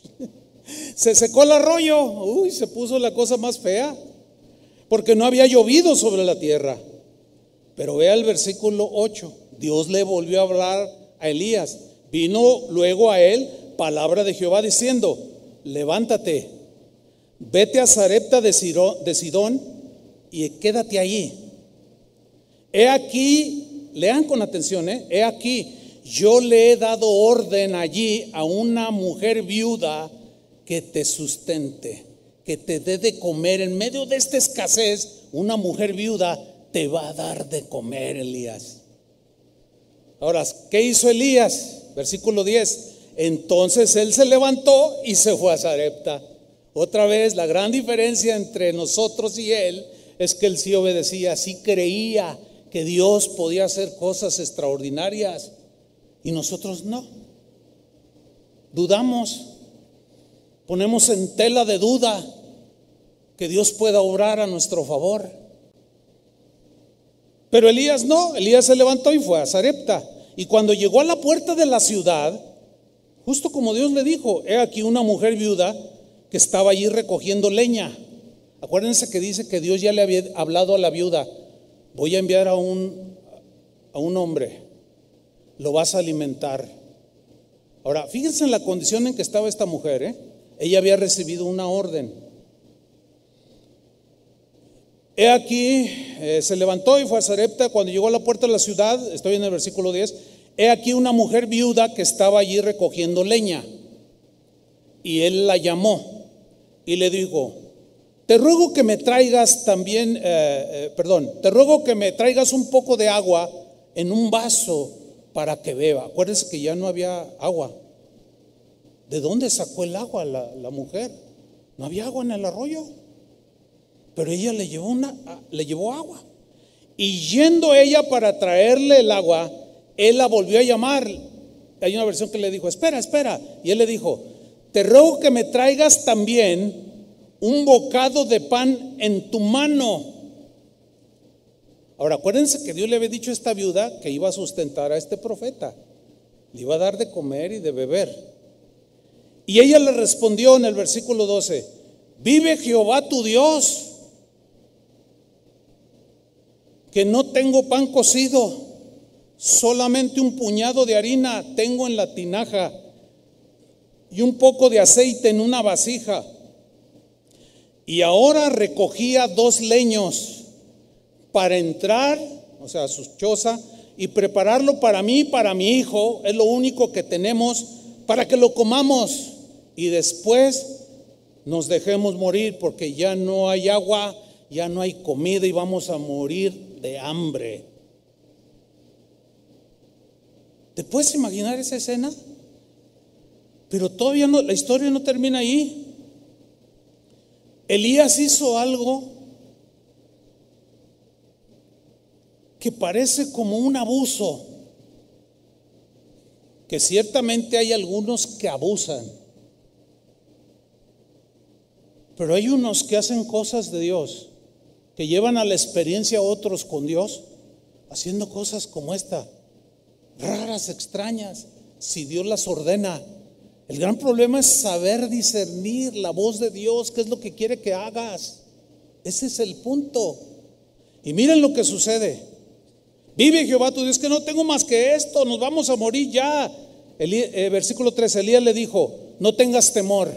se secó el arroyo. Uy, se puso la cosa más fea. Porque no había llovido sobre la tierra. Pero vea el versículo 8. Dios le volvió a hablar a Elías. Vino luego a él palabra de Jehová diciendo, levántate, vete a Zarepta de Sidón y quédate allí. He aquí, lean con atención, ¿eh? he aquí, yo le he dado orden allí a una mujer viuda que te sustente, que te dé de comer. En medio de esta escasez, una mujer viuda te va a dar de comer, Elías. Ahora, ¿qué hizo Elías? Versículo 10. Entonces él se levantó y se fue a Zarepta. Otra vez, la gran diferencia entre nosotros y él es que él sí obedecía, sí creía que Dios podía hacer cosas extraordinarias y nosotros no. Dudamos, ponemos en tela de duda que Dios pueda obrar a nuestro favor. Pero Elías no, Elías se levantó y fue a Zarepta. Y cuando llegó a la puerta de la ciudad, Justo como Dios le dijo, he aquí una mujer viuda que estaba allí recogiendo leña. Acuérdense que dice que Dios ya le había hablado a la viuda, voy a enviar a un, a un hombre, lo vas a alimentar. Ahora, fíjense en la condición en que estaba esta mujer. ¿eh? Ella había recibido una orden. He aquí, eh, se levantó y fue a Sarepta. Cuando llegó a la puerta de la ciudad, estoy en el versículo 10, He aquí una mujer viuda que estaba allí recogiendo leña. Y él la llamó y le dijo, te ruego que me traigas también, eh, eh, perdón, te ruego que me traigas un poco de agua en un vaso para que beba. Acuérdense que ya no había agua. ¿De dónde sacó el agua la, la mujer? No había agua en el arroyo. Pero ella le llevó, una, le llevó agua. Y yendo ella para traerle el agua, él la volvió a llamar. Hay una versión que le dijo, espera, espera. Y él le dijo, te ruego que me traigas también un bocado de pan en tu mano. Ahora, acuérdense que Dios le había dicho a esta viuda que iba a sustentar a este profeta. Le iba a dar de comer y de beber. Y ella le respondió en el versículo 12, vive Jehová tu Dios, que no tengo pan cocido Solamente un puñado de harina tengo en la tinaja y un poco de aceite en una vasija. Y ahora recogía dos leños para entrar, o sea, su choza, y prepararlo para mí para mi hijo. Es lo único que tenemos para que lo comamos y después nos dejemos morir porque ya no hay agua, ya no hay comida y vamos a morir de hambre. ¿Te puedes imaginar esa escena? Pero todavía no, la historia no termina ahí. Elías hizo algo que parece como un abuso, que ciertamente hay algunos que abusan, pero hay unos que hacen cosas de Dios, que llevan a la experiencia a otros con Dios, haciendo cosas como esta raras, extrañas, si Dios las ordena. El gran problema es saber discernir la voz de Dios, qué es lo que quiere que hagas. Ese es el punto. Y miren lo que sucede. Vive Jehová tu Dios, que no tengo más que esto, nos vamos a morir ya. El, eh, versículo 3, Elías le dijo, no tengas temor.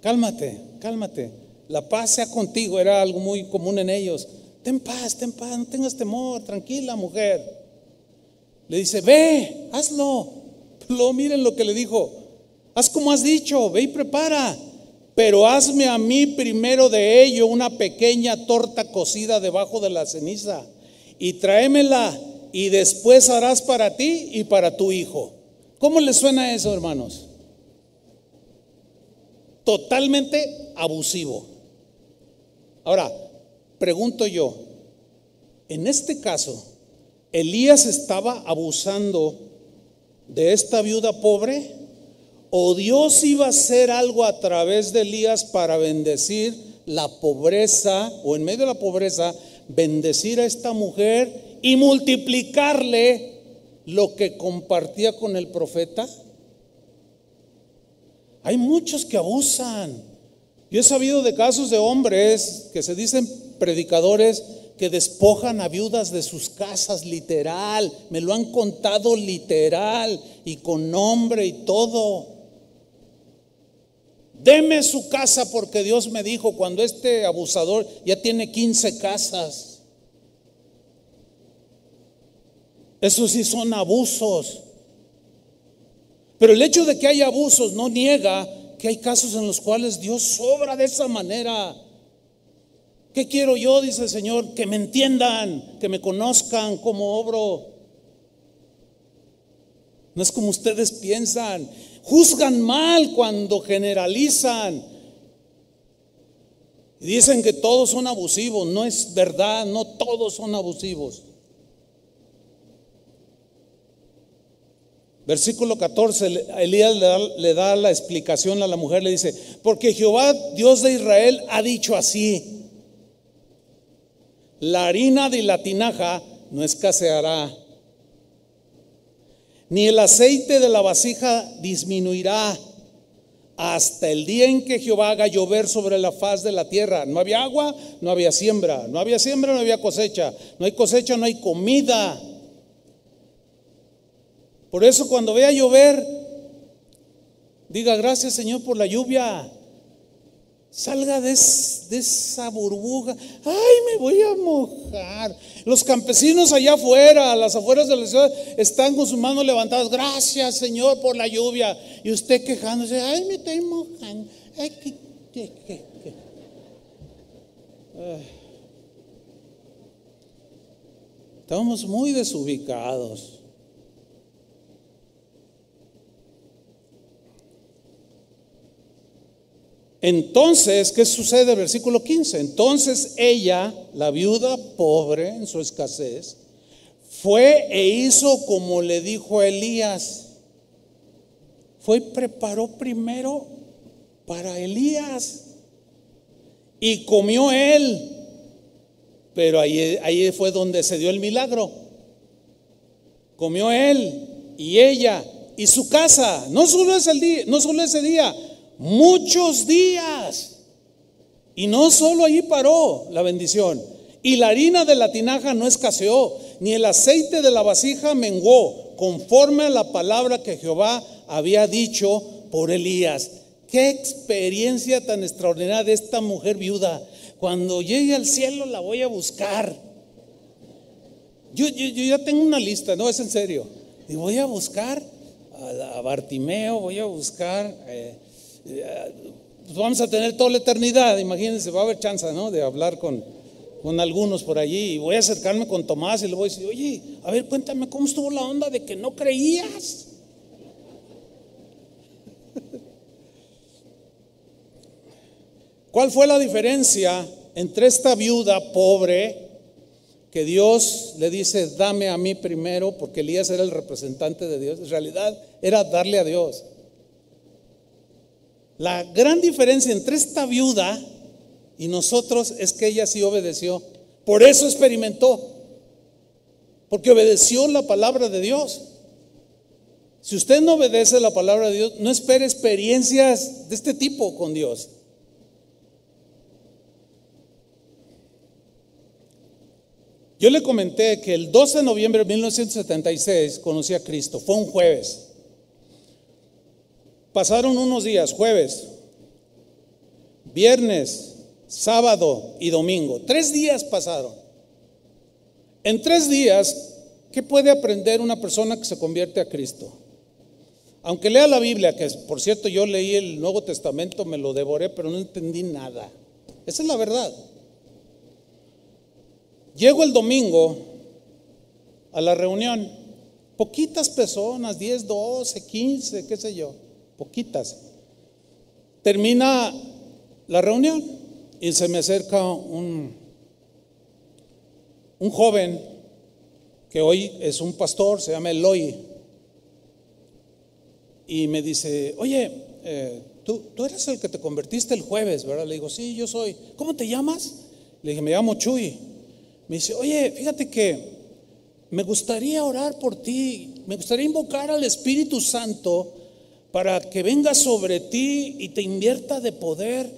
Cálmate, cálmate. La paz sea contigo, era algo muy común en ellos. Ten paz, ten paz, no tengas temor, tranquila mujer. Le dice, ve, hazlo. Lo miren lo que le dijo. Haz como has dicho, ve y prepara. Pero hazme a mí primero de ello una pequeña torta cocida debajo de la ceniza y tráemela y después harás para ti y para tu hijo. ¿Cómo le suena eso, hermanos? Totalmente abusivo. Ahora, pregunto yo, en este caso, Elías estaba abusando de esta viuda pobre. o Dios iba a hacer algo a través de Elías para bendecir la pobreza, o en medio de la pobreza, bendecir a esta mujer y multiplicarle lo que compartía con el profeta. Hay muchos que abusan. Yo he sabido de casos de hombres que se dicen predicadores que despojan a viudas de sus casas, literal. Me lo han contado literal y con nombre y todo. Deme su casa porque Dios me dijo cuando este abusador ya tiene 15 casas. Eso sí son abusos. Pero el hecho de que haya abusos no niega que hay casos en los cuales Dios sobra de esa manera. ¿Qué quiero yo? Dice el Señor, que me entiendan, que me conozcan como obro. No es como ustedes piensan. Juzgan mal cuando generalizan. Dicen que todos son abusivos. No es verdad, no todos son abusivos. Versículo 14, Elías le da, la explicación a la mujer, le dice, porque Jehová, Dios de Israel, ha dicho así, la harina de la tinaja no escaseará, ni el aceite de la vasija disminuirá hasta el día en que Jehová haga llover sobre la faz de la tierra. No había agua, no había siembra, no había siembra, no había cosecha, no hay cosecha, no hay comida. Por eso cuando vea llover, diga gracias Señor por la lluvia. Salga de, esa burbuja. Ay, me voy a mojar. Los campesinos allá afuera, a las afueras de la ciudad, están con sus manos levantadas. Gracias, Señor, por la lluvia. Y usted quejándose. Ay, me estoy mojando. Ay, ¿qué, Estamos muy desubicados. Entonces, ¿qué sucede? Versículo 15. Entonces ella, la viuda pobre en su escasez, fue e hizo como le dijo Elías. Fue y preparó primero para Elías. Y comió él. Pero ahí, ahí fue donde se dio el milagro. Comió él y ella y su casa. No solo ese día, no solo ese día muchos días. Y no solo ahí paró la bendición. Y la harina de la tinaja no escaseó, ni el aceite de la vasija menguó, conforme a la palabra que Jehová había dicho por Elías. Qué experiencia tan extraordinaria de esta mujer viuda. Cuando llegue al cielo la voy a buscar. Yo, ya tengo una lista, no es en serio. Y voy a buscar a, Bartimeo, voy a buscar eh, vamos a tener toda la eternidad, imagínense, va a haber chance, ¿no? De hablar con, con algunos por allí. Y voy a acercarme con Tomás y le voy a decir, oye, a ver, cuéntame cómo estuvo la onda de que no creías. ¿Cuál fue la diferencia entre esta viuda pobre que Dios le dice, dame a mí primero, porque Elías era el representante de Dios? En realidad era darle a Dios. La gran diferencia entre esta viuda y nosotros es que ella sí obedeció. Por eso experimentó. Porque obedeció la palabra de Dios. Si usted no obedece la palabra de Dios, no espere experiencias de este tipo con Dios. Yo le comenté que el 12 de noviembre de 1976 conocí a Cristo. Fue un jueves. Pasaron unos días, jueves, viernes, sábado y domingo. Tres días pasaron. En tres días, ¿qué puede aprender una persona que se convierte a Cristo? Aunque lea la Biblia, que por cierto yo leí el Nuevo Testamento, me lo devoré, pero no entendí nada. Esa es la verdad. Llego el domingo a la reunión, poquitas personas, 10, 12, 15, qué sé yo poquitas. Termina la reunión y se me acerca un, un joven que hoy es un pastor, se llama Eloy. y me dice, oye, eh, ¿tú, tú eres el que te convertiste el jueves, ¿verdad? Le digo, sí, yo soy. ¿Cómo te llamas? Le dije, me llamo Chuy. Me dice, oye, fíjate que me gustaría orar por ti, me gustaría invocar al Espíritu Santo para que venga sobre ti y te invierta de poder.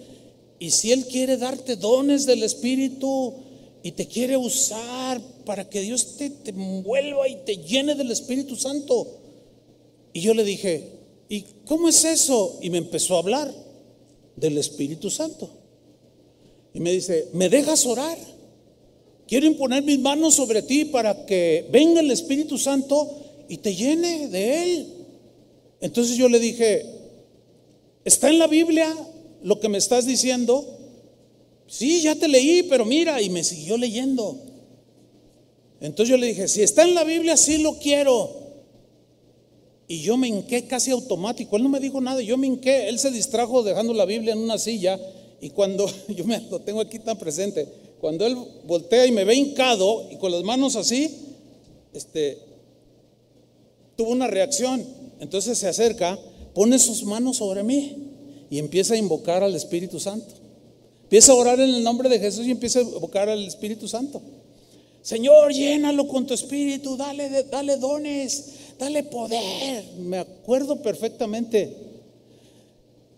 Y si Él quiere darte dones del Espíritu y te quiere usar para que Dios te, te envuelva y te llene del Espíritu Santo. Y yo le dije, ¿y cómo es eso? Y me empezó a hablar del Espíritu Santo. Y me dice, ¿me dejas orar? Quiero imponer mis manos sobre ti para que venga el Espíritu Santo y te llene de Él. Entonces yo le dije, ¿está en la Biblia lo que me estás diciendo? Sí, ya te leí, pero mira, y me siguió leyendo. Entonces yo le dije, si está en la Biblia, sí lo quiero. Y yo me hinqué casi automático. Él no me dijo nada, yo me hinqué. Él se distrajo dejando la Biblia en una silla. Y cuando yo me lo tengo aquí tan presente, cuando él voltea y me ve hincado y con las manos así, este, tuvo una reacción. Entonces se acerca, pone sus manos sobre mí y empieza a invocar al Espíritu Santo. Empieza a orar en el nombre de Jesús y empieza a invocar al Espíritu Santo. Señor, llénalo con tu espíritu, dale, dale dones, dale poder. Me acuerdo perfectamente.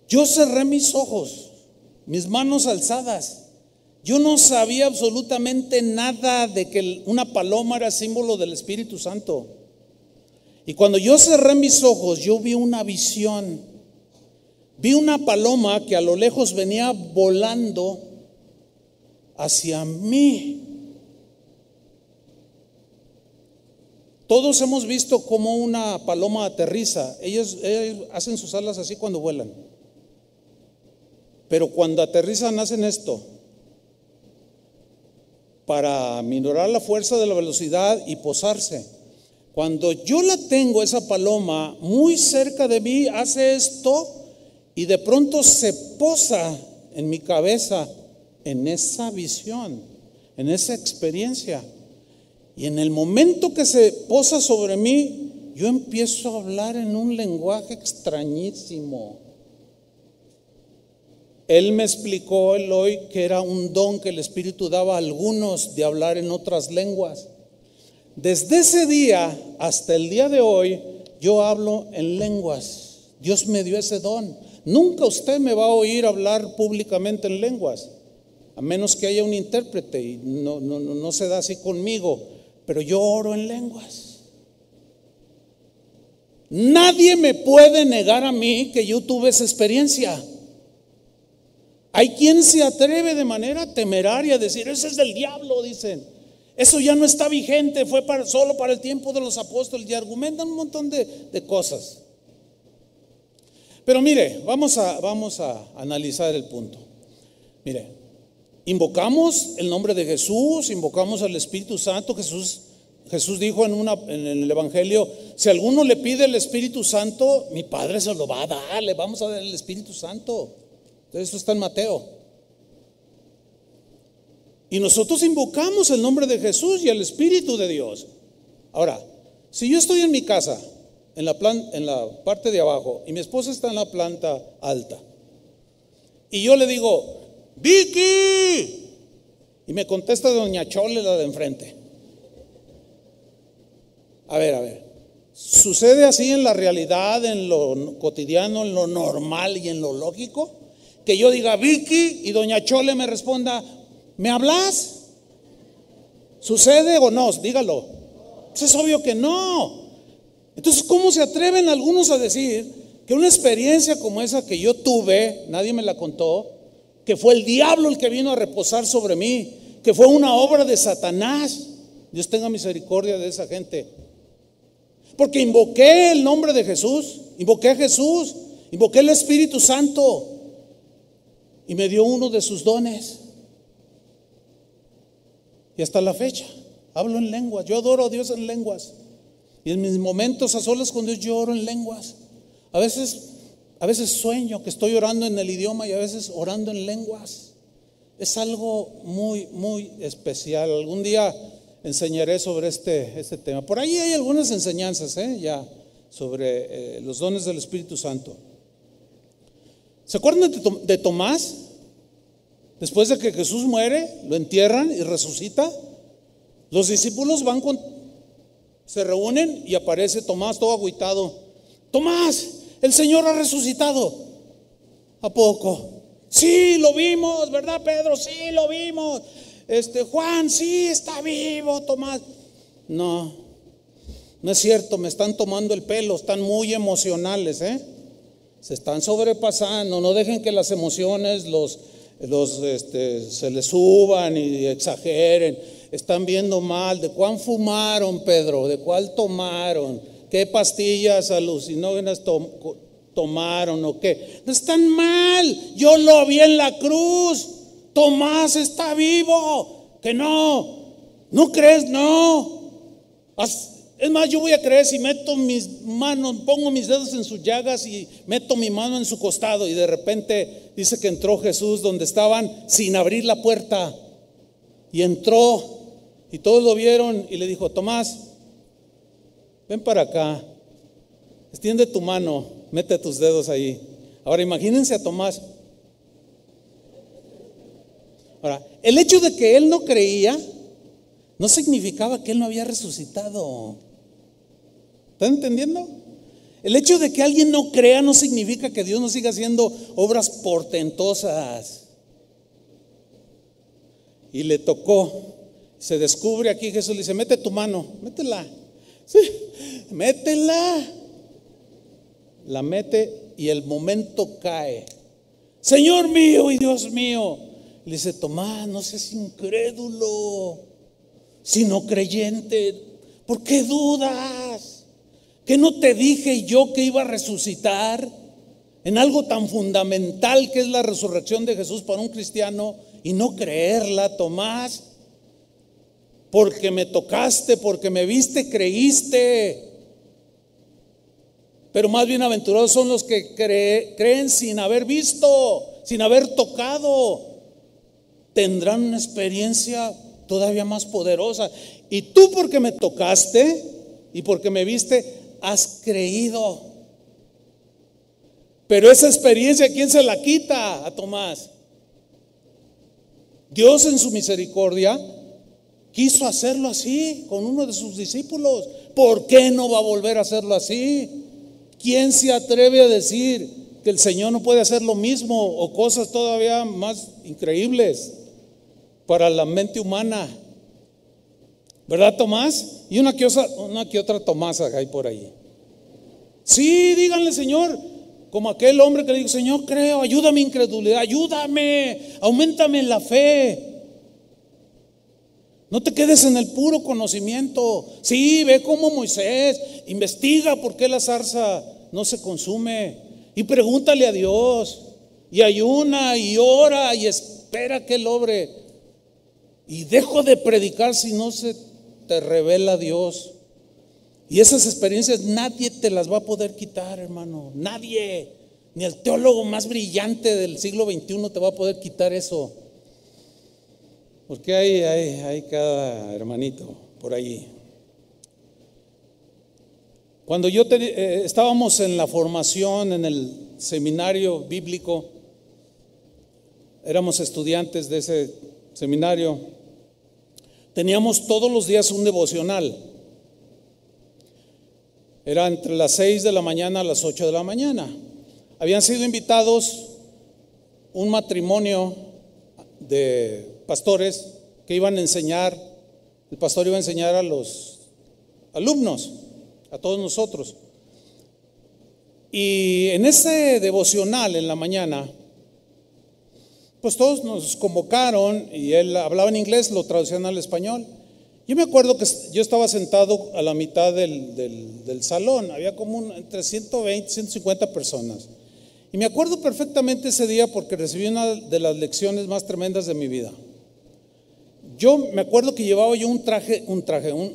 Yo cerré mis ojos, mis manos alzadas yo no sabía absolutamente nada de que una paloma era símbolo del Espíritu Santo. Y cuando yo cerré mis ojos, yo vi una visión. Vi una paloma que a lo lejos venía volando hacia mí. Todos hemos visto cómo una paloma aterriza. Ellos, hacen sus alas así cuando vuelan. Pero cuando aterrizan hacen esto para minorar la fuerza de la velocidad y posarse. Cuando yo la tengo, esa paloma, muy cerca de mí, hace esto y de pronto se posa en mi cabeza, en esa visión, en esa experiencia. Y en el momento que se posa sobre mí, yo empiezo a hablar en un lenguaje extrañísimo. Él me explicó el hoy que era un don que el Espíritu daba a algunos de hablar en otras lenguas. Desde ese día hasta el día de hoy, yo hablo en lenguas. Dios me dio ese don. Nunca usted me va a oír hablar públicamente en lenguas, a menos que haya un intérprete y no, no, no se da así conmigo, pero yo oro en lenguas. Nadie me puede negar a mí que yo tuve esa experiencia. Hay quien se atreve de manera temeraria a decir, ese es del diablo, dicen. Eso ya no está vigente, fue solo para el tiempo de los apóstoles y argumentan un montón de, de cosas. Pero mire, vamos a, vamos a analizar el punto. Mire, invocamos el nombre de Jesús, invocamos al Espíritu Santo. Jesús, Jesús dijo en, una, en el Evangelio, si alguno le pide el Espíritu Santo, mi Padre se lo va a dar, le vamos a dar el Espíritu Santo. Entonces, esto está en Mateo. Y nosotros invocamos el nombre de Jesús y el Espíritu de Dios. Ahora, si yo estoy en mi casa, en la, en la parte de abajo, y mi esposa está en la planta alta, y yo le digo, Vicky, y me contesta doña Chole, la de enfrente. A ver, a ver. ¿Sucede así en la realidad, en lo cotidiano, en lo normal y en lo lógico? que yo diga Vicky y doña Chole me responda, ¿me hablas? ¿Sucede o no? Dígalo. Pues es obvio que no. Entonces, ¿cómo se atreven algunos a decir que una experiencia como esa que yo tuve, nadie me la contó, que fue el diablo el que vino a reposar sobre mí, que fue una obra de Satanás? Dios tenga misericordia de esa gente. Porque invoqué el nombre de Jesús, invoqué a Jesús, invoqué el Espíritu Santo y me dio uno de sus dones. Y hasta la fecha, hablo en lenguas. Yo adoro a Dios en lenguas. Y en mis momentos a solas con Dios yo oro en lenguas. A veces, a veces sueño que estoy orando en el idioma y a veces orando en lenguas. Es algo muy, muy especial. Algún día enseñaré sobre este, este tema. Por ahí hay algunas enseñanzas, ¿eh? ya sobre eh, los dones del Espíritu Santo. ¿Se acuerdan de, de Tomás? Después de que Jesús muere, lo entierran y resucita. Los discípulos van con, se reúnen y aparece Tomás todo agüitado. Tomás, el Señor ha resucitado. ¿A poco? Sí, lo vimos, ¿verdad, Pedro? Sí, lo vimos. Este, Juan, sí, está vivo, Tomás. No, no es cierto, me están tomando el pelo, están muy emocionales, ¿eh? Se están sobrepasando, no dejen que las emociones los, los, este, se les suban y exageren. Están viendo mal. ¿De cuán fumaron, Pedro? ¿De cuál tomaron? ¿Qué pastillas alucinógenas tomaron o qué? No están mal. Yo lo vi en la cruz. Tomás está vivo. Que no. ¿No crees? No. Haz- Es más, yo voy a creer si meto mis manos, pongo mis dedos en sus llagas y meto mi mano en su costado y de repente dice que entró Jesús donde estaban sin abrir la puerta y entró y todos lo vieron y le dijo, Tomás, ven para acá, extiende tu mano, mete tus dedos ahí. Ahora imagínense a Tomás. Ahora, el hecho de que él no creía no significaba que él no había resucitado. ¿Están entendiendo? El hecho de que alguien no crea no significa que Dios no siga haciendo obras portentosas. Y le tocó, se descubre aquí, Jesús le dice, mete tu mano, métela. Sí, métela. La mete y el momento cae. Señor mío y Dios mío. Le dice, Tomás, no seas incrédulo, sino creyente. ¿Por qué dudas? ¿Que no te dije yo que iba a resucitar en algo tan fundamental que es la resurrección de Jesús para un cristiano y no creerla, Tomás? Porque me tocaste, porque me viste, creíste. Pero más bienaventurados son los que cree- creen sin haber visto, sin haber tocado. Tendrán una experiencia todavía más poderosa. Y tú porque me tocaste y porque me viste, has creído. Pero esa experiencia, ¿quién se la quita a Tomás? Dios en su misericordia quiso hacerlo así con uno de sus discípulos. ¿Por qué no va a volver a hacerlo así? ¿Quién se atreve a decir que el Señor no puede hacer lo mismo o cosas todavía más increíbles para la mente humana? ¿Verdad, Tomás? Y una que otra, una que otra Tomasa hay por ahí. Sí, díganle, Señor, como aquel hombre que le dijo, Señor, creo, ayúdame mi incredulidad, ayúdame, aumentame en la fe. No te quedes en el puro conocimiento. Sí, ve como Moisés, investiga por qué la zarza no se consume y pregúntale a Dios y ayuna y ora y espera que él obre. Y dejo de predicar si no se te revela Dios. Y esas experiencias nadie te las va a poder quitar, hermano. Nadie. Ni el teólogo más brillante del siglo XXI te va a poder quitar eso. Porque hay, hay, hay cada hermanito por allí. Cuando yo te- eh, estábamos en la formación, en el seminario bíblico, éramos estudiantes de ese seminario, teníamos todos los días un devocional. Era entre las 6 de la mañana a las 8 de la mañana. Habían sido invitados un matrimonio de pastores que iban a enseñar, el pastor iba a enseñar a los alumnos, a todos nosotros. Y en ese devocional en la mañana, pues todos nos convocaron y él hablaba en inglés, lo traducían al español. Yo me acuerdo que yo estaba sentado a la mitad del, del- salón, había como entre 120, 150 personas. Y me acuerdo perfectamente ese día porque recibí una de las lecciones más tremendas de mi vida. Yo me acuerdo que llevaba yo un traje, un traje, un,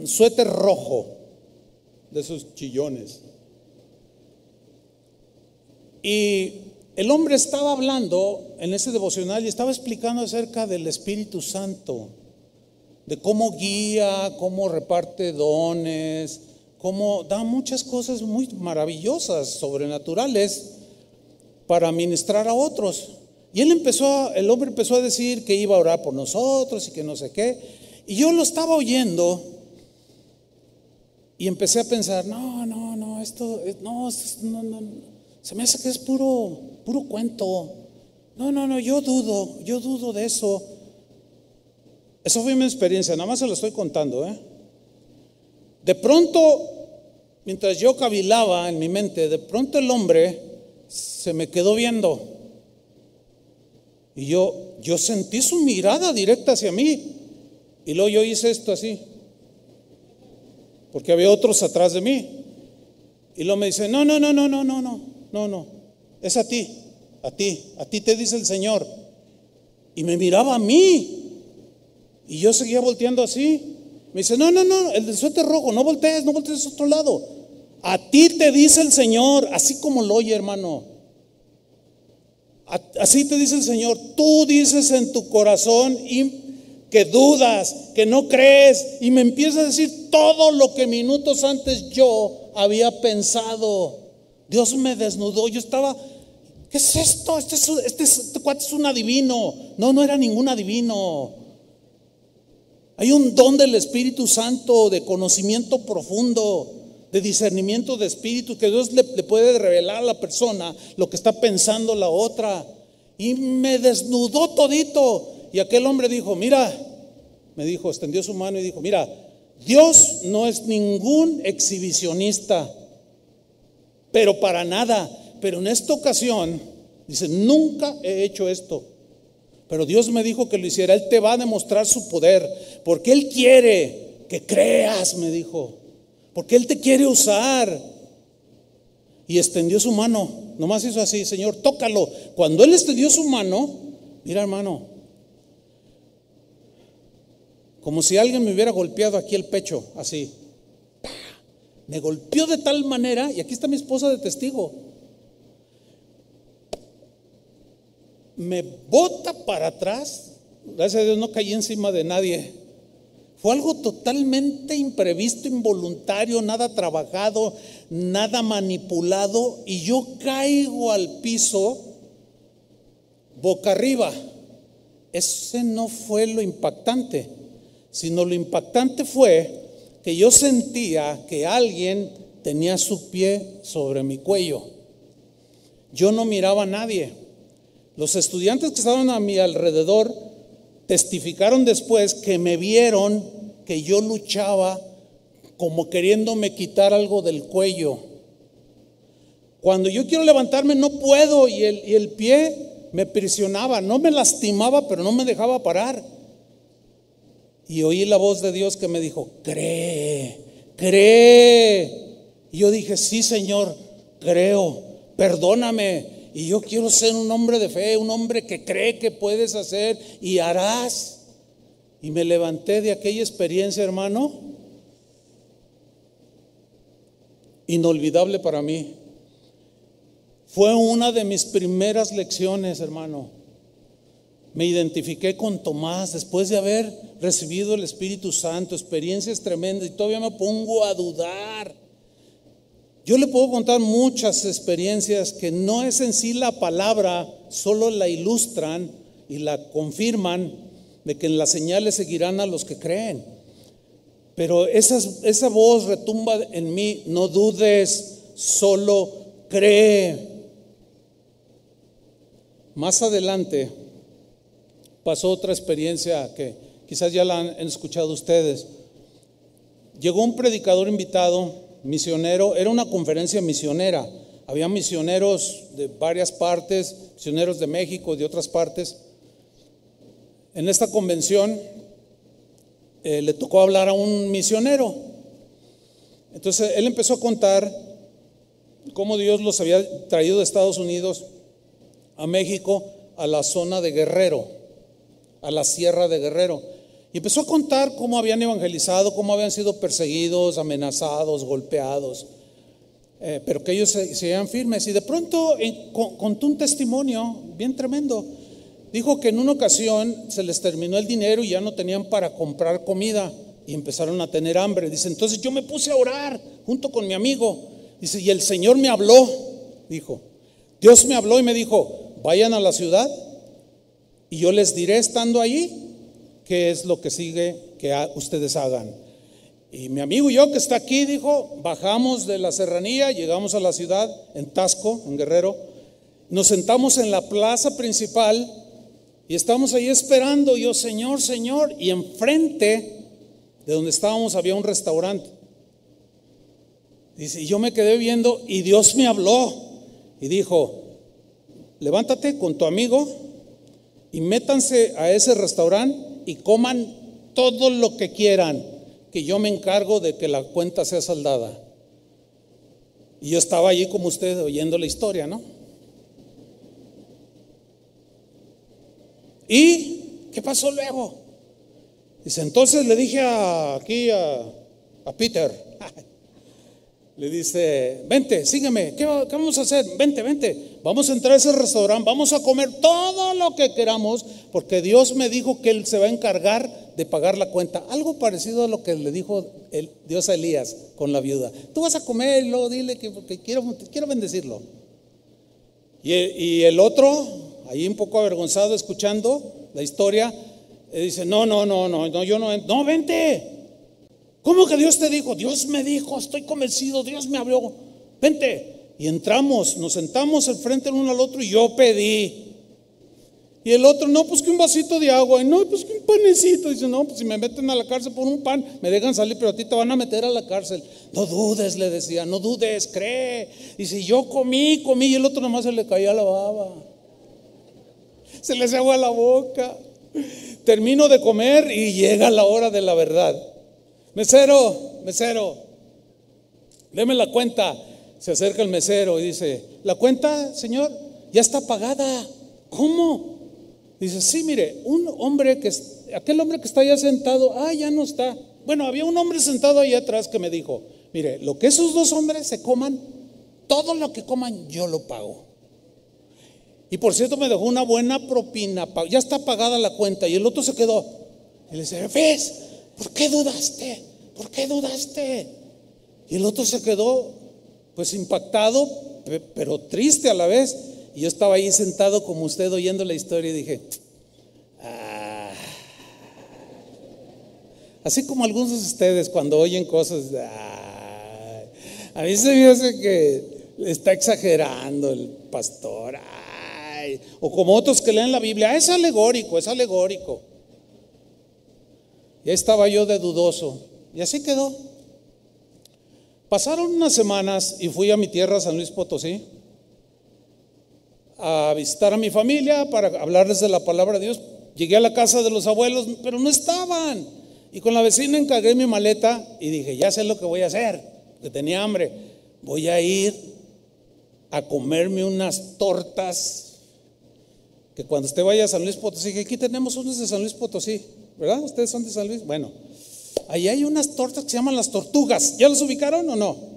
un suéter rojo de esos chillones. Y el hombre estaba hablando en ese devocional y estaba explicando acerca del Espíritu Santo, de cómo guía, cómo reparte dones, como da muchas cosas muy maravillosas, sobrenaturales, para ministrar a otros. Y él empezó, el hombre empezó a decir que iba a orar por nosotros y que no sé qué. Y yo lo estaba oyendo y empecé a pensar, no, no, no, esto, no, no, no, se me hace que es puro, puro cuento. No, no, no, yo dudo, yo dudo de eso. Esa fue mi experiencia, nada más se lo estoy contando. ¿eh? De pronto, mientras yo cavilaba en mi mente, de pronto el hombre se me quedó viendo. Y yo, yo sentí su mirada directa hacia mí. Y luego yo hice esto así. Porque había otros atrás de mí. Y luego me dice, no, no, no, no, no, no, no, no, no. Es a ti, a ti, a ti te dice el Señor. Y me miraba a mí. Y yo seguía volteando así. Me dice, no, no, no, el del suéter rojo, no voltees, no voltees a otro lado. A ti te dice el Señor, así como lo oye, hermano. Así te dice el Señor. Tú dices en tu corazón que dudas, que no crees, y me empieza a decir todo lo que minutos antes yo había pensado. Dios me desnudó. Yo estaba, ¿qué es esto? Este, este, este cuate es un adivino. No, no era ningún adivino. Hay un don del Espíritu Santo, de conocimiento profundo, de discernimiento de espíritu, que Dios le, puede revelar a la persona lo que está pensando la otra. Y me desnudó todito. Y aquel hombre dijo, mira, me dijo, extendió su mano y dijo, mira, Dios no es ningún exhibicionista, pero para nada. Pero en esta ocasión, dice, nunca he hecho esto. Pero Dios me dijo que lo hiciera. Él te va a demostrar su poder. Porque Él quiere que creas, me dijo. Porque Él te quiere usar. Y extendió su mano. Nomás hizo así, Señor, tócalo. Cuando Él extendió su mano, mira hermano, como si alguien me hubiera golpeado aquí el pecho, así. Me golpeó de tal manera, y aquí está mi esposa de testigo, me bota para atrás. Gracias a Dios no caí encima de nadie. Fue algo totalmente imprevisto, involuntario, nada trabajado, nada manipulado. Y yo caigo al piso boca arriba. Ese no fue lo impactante, sino lo impactante fue que yo sentía que alguien tenía su pie sobre mi cuello. Yo no miraba a nadie. Los estudiantes que estaban a mi alrededor testificaron después que me vieron que yo luchaba como queriéndome quitar algo del cuello. Cuando yo quiero levantarme no puedo y el, y el pie me prisionaba, no me lastimaba, pero no me dejaba parar. Y oí la voz de Dios que me dijo, cree, cree. Y yo dije, sí Señor, creo, perdóname, y yo quiero ser un hombre de fe, un hombre que cree que puedes hacer y harás. Y me levanté de aquella experiencia, hermano, inolvidable para mí. Fue una de mis primeras lecciones, hermano. Me identifiqué con Tomás después de haber recibido el Espíritu Santo, experiencias tremendas, y todavía me pongo a dudar. Yo le puedo contar muchas experiencias que no es en sí la palabra, solo la ilustran y la confirman de que en las señales seguirán a los que creen. Pero esa voz retumba en mí, no dudes, solo cree. Más adelante pasó otra experiencia que quizás ya la han escuchado ustedes. Llegó un predicador invitado misionero, era una conferencia misionera. Había misioneros de varias partes, misioneros de México, de otras partes. En esta convención eh, le tocó hablar a un misionero. Entonces él empezó a contar cómo Dios los había traído de Estados Unidos a México, a la zona de Guerrero, a la sierra de Guerrero. Y empezó a contar cómo habían evangelizado, cómo habían sido perseguidos, amenazados, golpeados, eh, pero que ellos se, se firmes. Y de pronto contó un testimonio bien tremendo. Dijo que en una ocasión se les terminó el dinero y ya no tenían para comprar comida y empezaron a tener hambre. Dice, entonces yo me puse a orar junto con mi amigo. Dice, y el Señor me habló, dijo, Dios me habló y me dijo, vayan a la ciudad y yo les diré estando allí qué es lo que sigue que ustedes hagan. Y mi amigo y yo que está aquí dijo, bajamos de la serranía, llegamos a la ciudad, en Tasco, en Guerrero, nos sentamos en la plaza principal y estamos ahí esperando, yo, Señor, Señor, y enfrente de donde estábamos había un restaurante. Dice, y yo me quedé viendo y Dios me habló y dijo, levántate con tu amigo y métanse a ese restaurante y coman todo lo que quieran, que yo me encargo de que la cuenta sea saldada. Y yo estaba allí como usted oyendo la historia, ¿no? ¿Y qué pasó luego? Dice, entonces le dije aquí a, a Peter, le dice, vente, sígueme, ¿Qué, vamos a hacer? Vente, vente, vamos a entrar a ese restaurante, vamos a comer todo lo que queramos, porque Dios me dijo que Él se va a encargar de pagar la cuenta. Algo parecido a lo que le dijo el, Dios a Elías con la viuda. Tú vas a comerlo, dile que porque quiero, quiero bendecirlo. Y, y el otro, ahí un poco avergonzado escuchando la historia, dice, no, no, no, no, no, yo no, no, vente. ¿Cómo que Dios te dijo? Dios me dijo, estoy convencido, Dios me abrió. Vente. Y entramos, nos sentamos al frente el uno al otro y yo pedí. Y el otro, no, pues que un vasito de agua. Y no, pues que un panecito. Dice, no, pues si me meten a la cárcel por un pan, me dejan salir, pero a ti te van a meter a la cárcel. No dudes, le decía, no dudes, cree. Dice, yo comí, comí, y el otro nomás se le caía la baba. Se le agua la boca. Termino de comer y llega la hora de la verdad. Mesero, mesero, deme la cuenta. Se acerca el mesero y dice, ¿la cuenta, señor? Ya está pagada. ¿Cómo? Dice, sí, mire, un hombre que, aquel hombre que está allá sentado, ah, ya no está. Bueno, había un hombre sentado ahí atrás que me dijo, mire, lo que esos dos hombres se coman, todo lo que coman yo lo pago. Y por cierto me dejó una buena propina, ya está pagada la cuenta. Y el otro se quedó. Y le dice, ¿ves? ¿Por qué dudaste? ¿Por qué dudaste? Y el otro se quedó pues impactado, pero triste a la vez. Y yo estaba ahí sentado como usted oyendo la historia y dije, ah". así como algunos de ustedes cuando oyen cosas, ah". a mí se me hace que está exagerando el pastor, o como otros que leen la Biblia, es alegórico, es alegórico. Ya estaba yo de dudoso. Y así quedó. Pasaron unas semanas y fui a mi tierra, San Luis Potosí, a visitar a mi familia para hablarles de la palabra de Dios. Llegué a la casa de los abuelos, pero no estaban. Y con la vecina encargué mi maleta y dije, ya sé lo que voy a hacer, que tenía hambre. Voy a ir a comerme unas tortas, que cuando usted vaya a San Luis Potosí, aquí tenemos unos de San Luis Potosí, ¿verdad? ¿Ustedes son de San Luis? Bueno, ahí hay unas tortas que se llaman las tortugas. ¿Ya las ubicaron o no?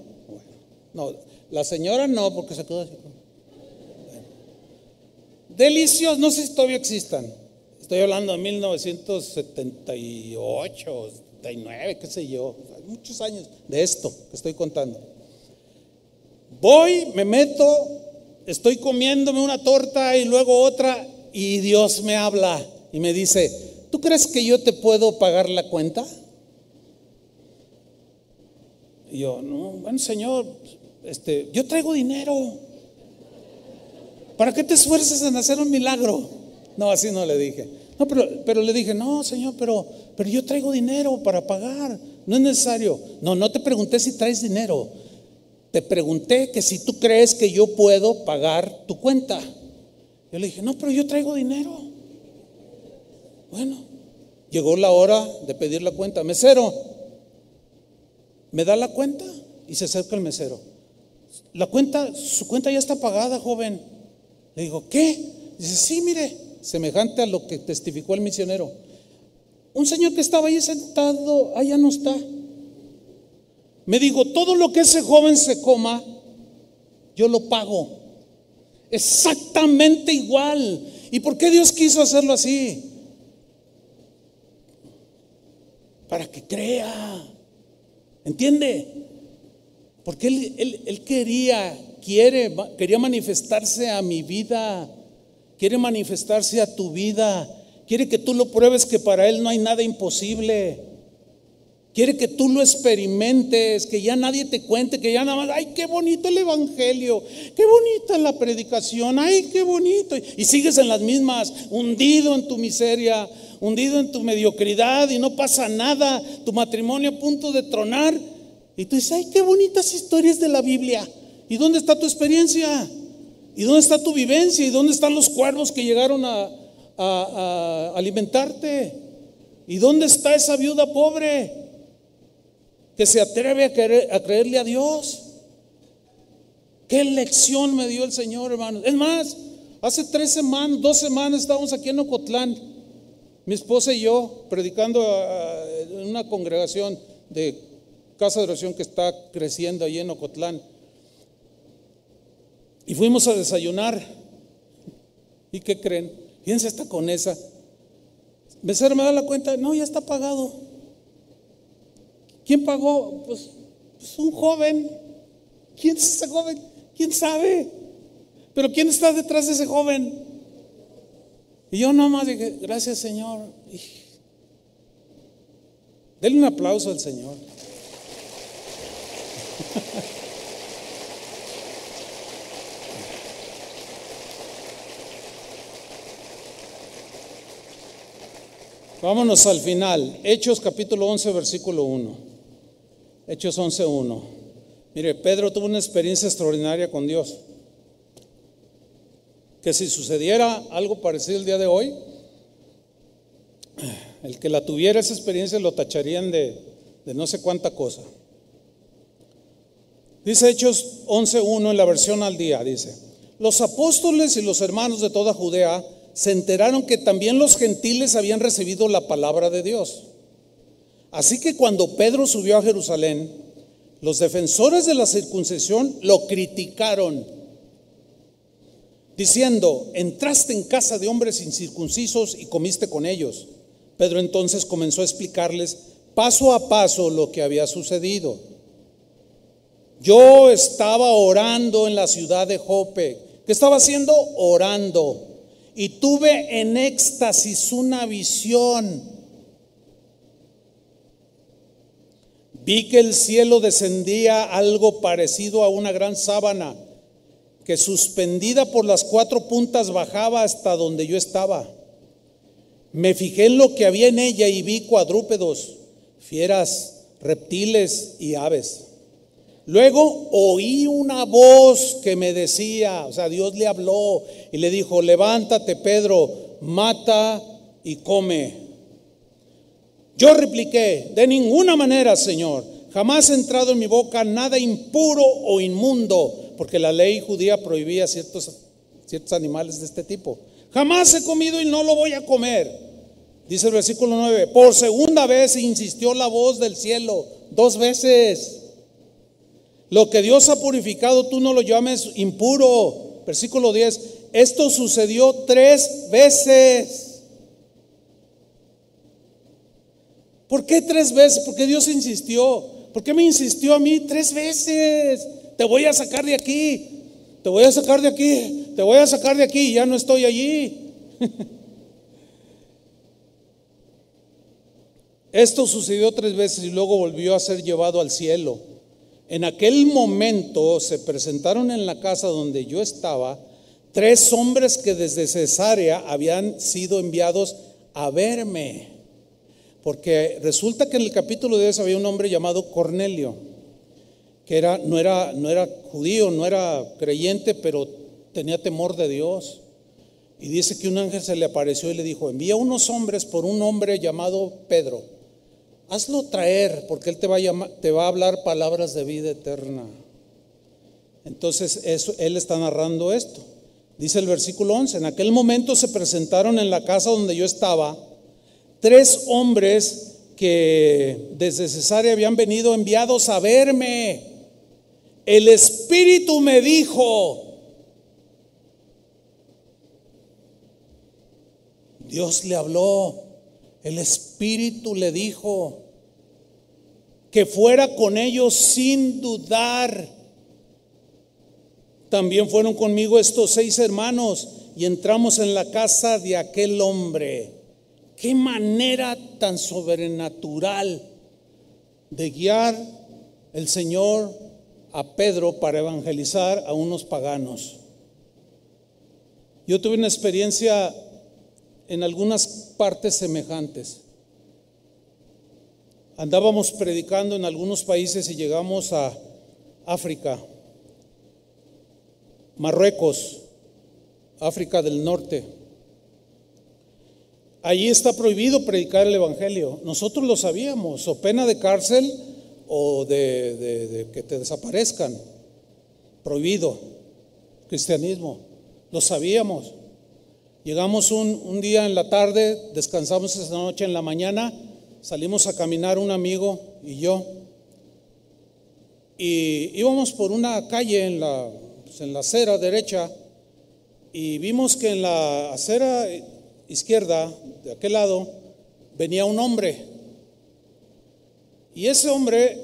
no, la señora no, porque se quedó así. Delicios, no sé si todavía existan. Estoy hablando de 1978, 79, qué sé yo. Muchos años de esto que estoy contando. Voy, me meto, estoy comiéndome una torta y luego otra y Dios me habla y me dice, ¿tú crees que yo te puedo pagar la cuenta? Y yo, no, bueno, Señor, este, yo traigo dinero. ¿Para qué te esfuerzas en hacer un milagro? No, así no le dije. No, pero, pero le dije, no, Señor, pero, pero yo traigo dinero para pagar. No es necesario. No, no te pregunté si traes dinero. Te pregunté que si tú crees que yo puedo pagar tu cuenta. Yo le dije, no, pero yo traigo dinero. Bueno, llegó la hora de pedir la cuenta. Mesero, ¿me da la cuenta? Y se acerca el mesero. La cuenta, su cuenta ya está pagada, joven. Le digo, ¿qué? Dice, sí, mire, semejante a lo que testificó el misionero. Un señor que estaba ahí sentado, allá no está. Me dijo, todo lo que ese joven se coma, yo lo pago. Exactamente igual. ¿Y por qué Dios quiso hacerlo así? Para que crea. ¿Entiende? Porque él, él quería, quiere, quería manifestarse a mi vida, quiere manifestarse a tu vida, quiere que tú lo pruebes que para Él no hay nada imposible. Quiere que tú lo experimentes, que ya nadie te cuente, que ya nada más, ay, qué bonito el Evangelio, qué bonita la predicación, ay, qué bonito. Y sigues en las mismas, hundido en tu miseria, hundido en tu mediocridad y no pasa nada, tu matrimonio a punto de tronar. Y tú dices, ay, qué bonitas historias de la Biblia. ¿Y dónde está tu experiencia? ¿Y dónde está tu vivencia? ¿Y dónde están los cuervos que llegaron a, a alimentarte? ¿Y dónde está esa viuda pobre? Que se atreve a, creerle a Dios. Qué lección me dio el Señor, hermano. Es más, hace tres semanas, dos semanas estábamos aquí en Ocotlán, mi esposa y yo, predicando en una congregación de casa de oración que está creciendo allí en Ocotlán. Y fuimos a desayunar. ¿Y qué creen? Fíjense, está con esa. me da la cuenta, no, ya está pagado. ¿Quién pagó? Pues, pues, un joven. ¿Quién es ese joven? ¿Quién sabe? Pero ¿quién está detrás de ese joven? Y yo nomás dije, gracias Señor. Denle un aplauso al Señor. Vámonos al final. Hechos capítulo 11, versículo 1. Hechos 11.1. Mire, Pedro tuvo una experiencia extraordinaria con Dios. Que si sucediera algo parecido el día de hoy, el que la tuviera esa experiencia lo tacharían de, de no sé cuánta cosa. Dice Hechos 11.1 en la versión al día, dice, los apóstoles y los hermanos de toda Judea se enteraron que también los gentiles habían recibido la palabra de Dios. Así que cuando Pedro subió a Jerusalén, los defensores de la circuncisión lo criticaron, diciendo, entraste en casa de hombres incircuncisos y comiste con ellos. Pedro entonces comenzó a explicarles paso a paso lo que había sucedido. Yo estaba orando en la ciudad de Jope. ¿Qué estaba haciendo? Orando. Y tuve en éxtasis una visión Vi que el cielo descendía algo parecido a una gran sábana que suspendida por las cuatro puntas bajaba hasta donde yo estaba. Me fijé en lo que había en ella y vi cuadrúpedos, fieras, reptiles y aves. Luego oí una voz que me decía, o sea, Dios le habló y le dijo, levántate Pedro, mata y come. Yo repliqué, de ninguna manera, Señor, jamás ha entrado en mi boca nada impuro o inmundo, porque la ley judía prohibía ciertos, ciertos animales de este tipo. Jamás he comido y no lo voy a comer. Dice el versículo 9, por segunda vez insistió la voz del cielo, dos veces. Lo que Dios ha purificado, tú no lo llames impuro. Versículo 10, esto sucedió tres veces. ¿Por qué tres veces? Porque Dios insistió. ¿Por qué me insistió a mí tres veces? Te voy a sacar de aquí. Te voy a sacar de aquí. Te voy a sacar de aquí. Ya no estoy allí. Esto sucedió tres veces y luego volvió a ser llevado al cielo. En aquel momento se presentaron en la casa donde yo estaba tres hombres que desde Cesarea habían sido enviados a verme. Porque resulta que en el capítulo 10 había un hombre llamado Cornelio, que era, no, era, no era judío, no era creyente, pero tenía temor de Dios. Y dice que un ángel se le apareció y le dijo, envía unos hombres por un hombre llamado Pedro. Hazlo traer, porque él te va a, te va a hablar palabras de vida eterna. Entonces, él está narrando esto. Dice el versículo 11, en aquel momento se presentaron en la casa donde yo estaba tres hombres que desde Cesarea habían venido enviados a verme. El Espíritu me dijo, Dios le habló, el Espíritu le dijo, que fuera con ellos sin dudar. También fueron conmigo estos seis hermanos y entramos en la casa de aquel hombre. Qué manera tan sobrenatural de guiar el Señor a Pedro para evangelizar a unos paganos. Yo tuve una experiencia en algunas partes semejantes. Andábamos predicando en algunos países y llegamos a África, Marruecos, África del Norte. Allí está prohibido predicar el Evangelio. Nosotros lo sabíamos, o pena de cárcel o de, que te desaparezcan. Prohibido. Cristianismo. Lo sabíamos. Llegamos un, día en la tarde, descansamos esa noche en la mañana, salimos a caminar un amigo y yo. Y íbamos por una calle en la, pues, en la acera derecha y vimos que en la acera izquierda, de aquel lado, venía un hombre. Y ese hombre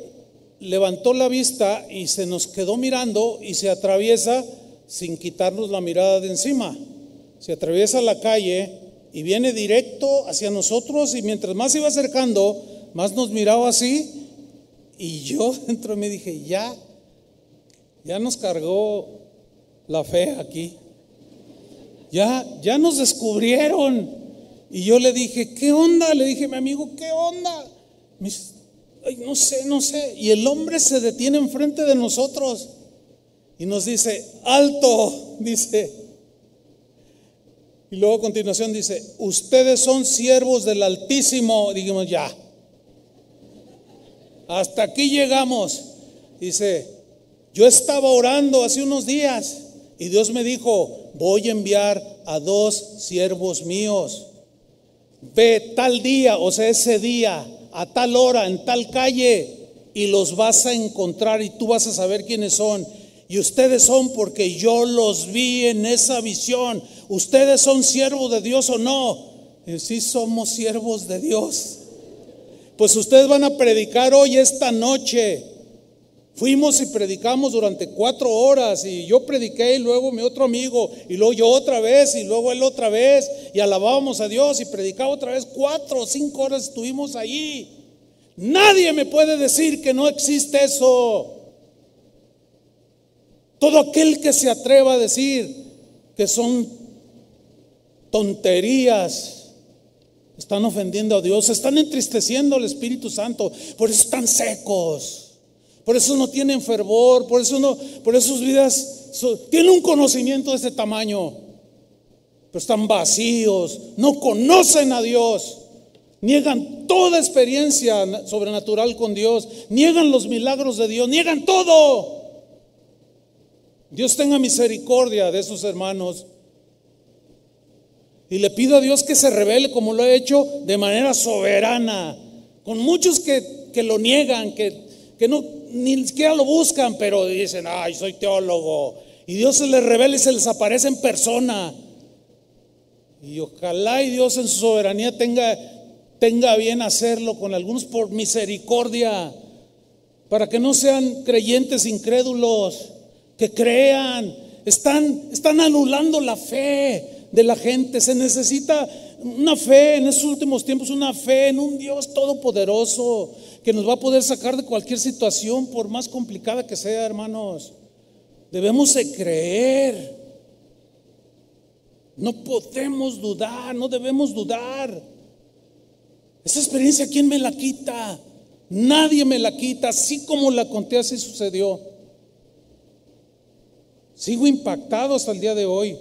levantó la vista y se nos quedó mirando y se atraviesa sin quitarnos la mirada de encima. Se atraviesa la calle y viene directo hacia nosotros y mientras más iba acercando, más nos miraba así y yo dentro me dije, ya, ya nos cargó la fe aquí. Ya, ya nos descubrieron. Y yo le dije, ¿qué onda? Le dije, mi amigo, ¿qué onda? Me dice, Ay, no sé, no sé. Y el hombre se detiene enfrente de nosotros y nos dice, alto, dice. Y luego a continuación dice, ustedes son siervos del Altísimo. Dijimos, ya. Hasta aquí llegamos. Dice, yo estaba orando hace unos días y Dios me dijo, voy a enviar a dos siervos míos. Ve tal día, o sea, ese día, a tal hora, en tal calle, y los vas a encontrar y tú vas a saber quiénes son. Y ustedes son porque yo los vi en esa visión. Ustedes son siervos de Dios o no. Y sí somos siervos de Dios. Pues ustedes van a predicar hoy, esta noche. Fuimos y predicamos durante cuatro horas y yo prediqué y luego mi otro amigo y luego yo otra vez y luego él otra vez y alabábamos a Dios y predicaba otra vez cuatro o cinco horas estuvimos allí. Nadie me puede decir que no existe eso. Todo aquel que se atreva a decir que son tonterías, están ofendiendo a Dios, están entristeciendo al Espíritu Santo, por eso están secos. Por eso no tienen fervor, por eso no, por eso sus vidas tienen un conocimiento de ese tamaño, pero están vacíos, no conocen a Dios, niegan toda experiencia sobrenatural con Dios, niegan los milagros de Dios, niegan todo. Dios tenga misericordia de esos hermanos. Y le pido a Dios que se revele como lo ha hecho de manera soberana, con muchos que, que lo niegan, que, que no, ni siquiera lo buscan, pero dicen, ay, soy teólogo. Y Dios se les revela y se les aparece en persona. Y ojalá y Dios en su soberanía tenga, tenga bien hacerlo con algunos por misericordia, para que no sean creyentes incrédulos, que crean. Están, están anulando la fe de la gente. Se necesita una fe en estos últimos tiempos, una fe en un Dios todopoderoso que nos va a poder sacar de cualquier situación, por más complicada que sea, hermanos. Debemos de creer. No podemos dudar, no debemos dudar. Esa experiencia, ¿quién me la quita? Nadie me la quita, así como la conté, así sucedió. Sigo impactado hasta el día de hoy.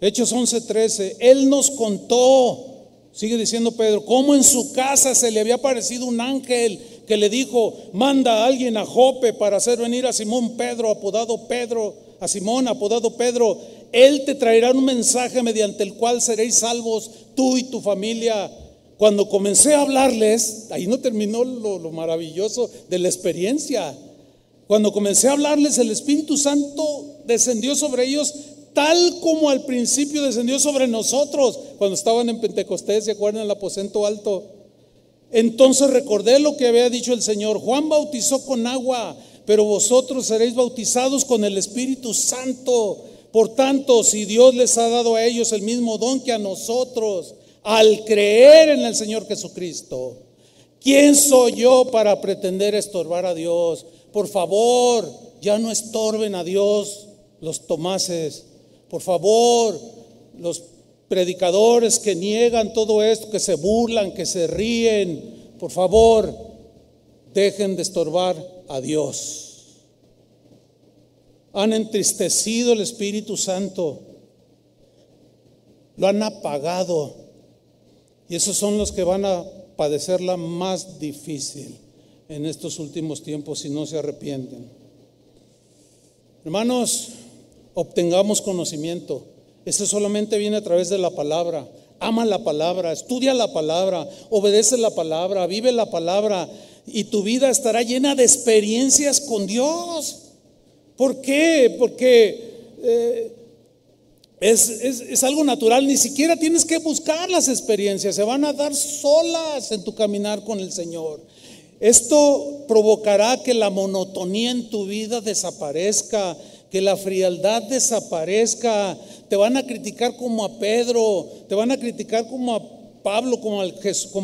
Hechos 11:13, Él nos contó, sigue diciendo Pedro, cómo en su casa se le había aparecido un ángel que le dijo, manda a alguien a Jope para hacer venir a Simón Pedro, apodado Pedro, a Simón, apodado Pedro. Él te traerá un mensaje mediante el cual seréis salvos tú y tu familia. Cuando comencé a hablarles, ahí no terminó lo, lo maravilloso de la experiencia. Cuando comencé a hablarles, el Espíritu Santo descendió sobre ellos tal como al principio descendió sobre nosotros cuando estaban en Pentecostés, ¿se acuerdan el aposento alto? Entonces recordé lo que había dicho el Señor. Juan bautizó con agua, pero vosotros seréis bautizados con el Espíritu Santo. Por tanto, si Dios les ha dado a ellos el mismo don que a nosotros, al creer en el Señor Jesucristo, ¿quién soy yo para pretender estorbar a Dios? Por favor, ya no estorben a Dios los tomases. Por favor, los predicadores que niegan todo esto, que se burlan, que se ríen, por favor, dejen de estorbar a Dios. Han entristecido el Espíritu Santo, lo han apagado y esos son los que van a padecerla más difícil en estos últimos tiempos si no se arrepienten. Hermanos, obtengamos conocimiento. Eso solamente viene a través de la palabra. Ama la palabra, estudia la palabra, obedece la palabra, vive la palabra y tu vida estará llena de experiencias con Dios. ¿Por qué? Porque eh, es, algo natural, ni siquiera tienes que buscar las experiencias, se van a dar solas en tu caminar con el Señor. Esto provocará que la monotonía en tu vida desaparezca, que la frialdad desaparezca. Te van a criticar como a Pedro, te van a criticar como a Pablo, como,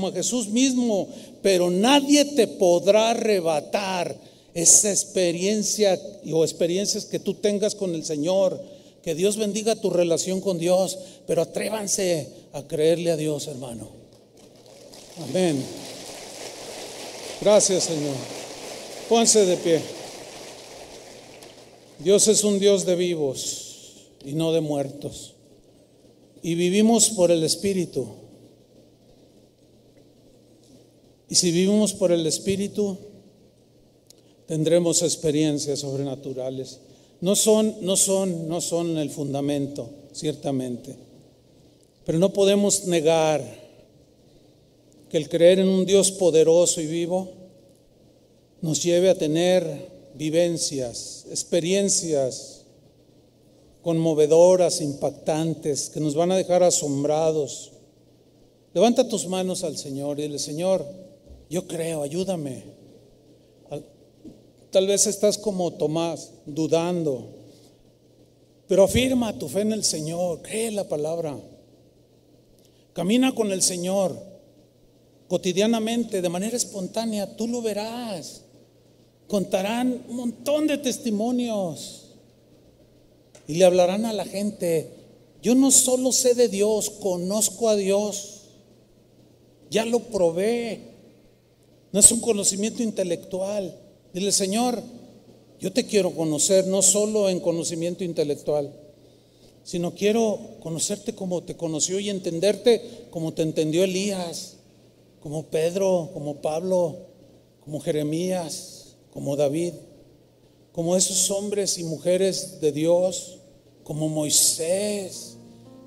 a Jesús mismo, pero nadie te podrá arrebatar esa experiencia o experiencias que tú tengas con el Señor que Dios bendiga tu relación con Dios, pero atrévanse a creerle a Dios, hermano. Amén. Gracias, Señor. Pónganse de pie. Dios es un Dios de vivos y no de muertos. Y vivimos por el Espíritu. Y si vivimos por el Espíritu, tendremos experiencias sobrenaturales. No son, no son, no son el fundamento, ciertamente. Pero no podemos negar que el creer en un Dios poderoso y vivo nos lleve a tener vivencias, experiencias conmovedoras, impactantes, que nos van a dejar asombrados. Levanta tus manos al Señor y dile, Señor, yo creo, ayúdame. Tal vez estás como Tomás, dudando. Pero afirma tu fe en el Señor, cree la palabra. Camina con el Señor cotidianamente, de manera espontánea, tú lo verás. Contarán un montón de testimonios y le hablarán a la gente. Yo no solo sé de Dios, conozco a Dios. Ya lo probé. No es un conocimiento intelectual. Dile, Señor, yo te quiero conocer no solo en conocimiento intelectual, sino quiero conocerte como te conoció y entenderte como te entendió Elías, como Pedro, como Pablo, como Jeremías, como David, como esos hombres y mujeres de Dios, como Moisés.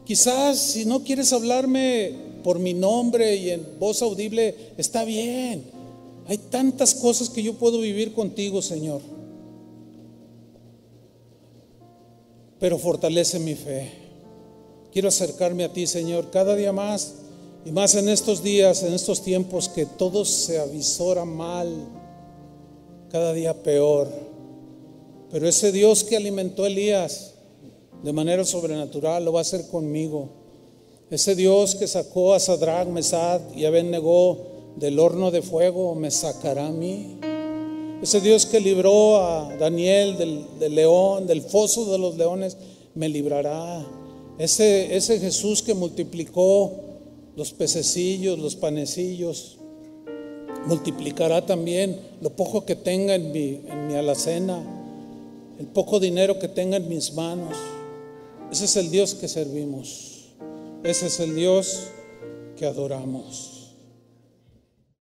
Quizás si no quieres hablarme por mi nombre y en voz audible, está bien. Hay tantas cosas que yo puedo vivir contigo, Señor. Pero fortalece mi fe. Quiero acercarme a ti, Señor, cada día más y más en estos días, en estos tiempos que todo se avisora mal, cada día peor. Pero ese Dios que alimentó a Elías de manera sobrenatural lo va a hacer conmigo. Ese Dios que sacó a Sadrach, Mesad y Abednego del horno de fuego me sacará a mí. Ese Dios que libró a Daniel del, león, del foso de los leones, me librará. Ese, ese Jesús que multiplicó los pececillos, los panecillos, multiplicará también lo poco que tenga en mi, en mi alacena, el poco dinero que tenga en mis manos. Ese es el Dios que servimos. Ese es el Dios que adoramos.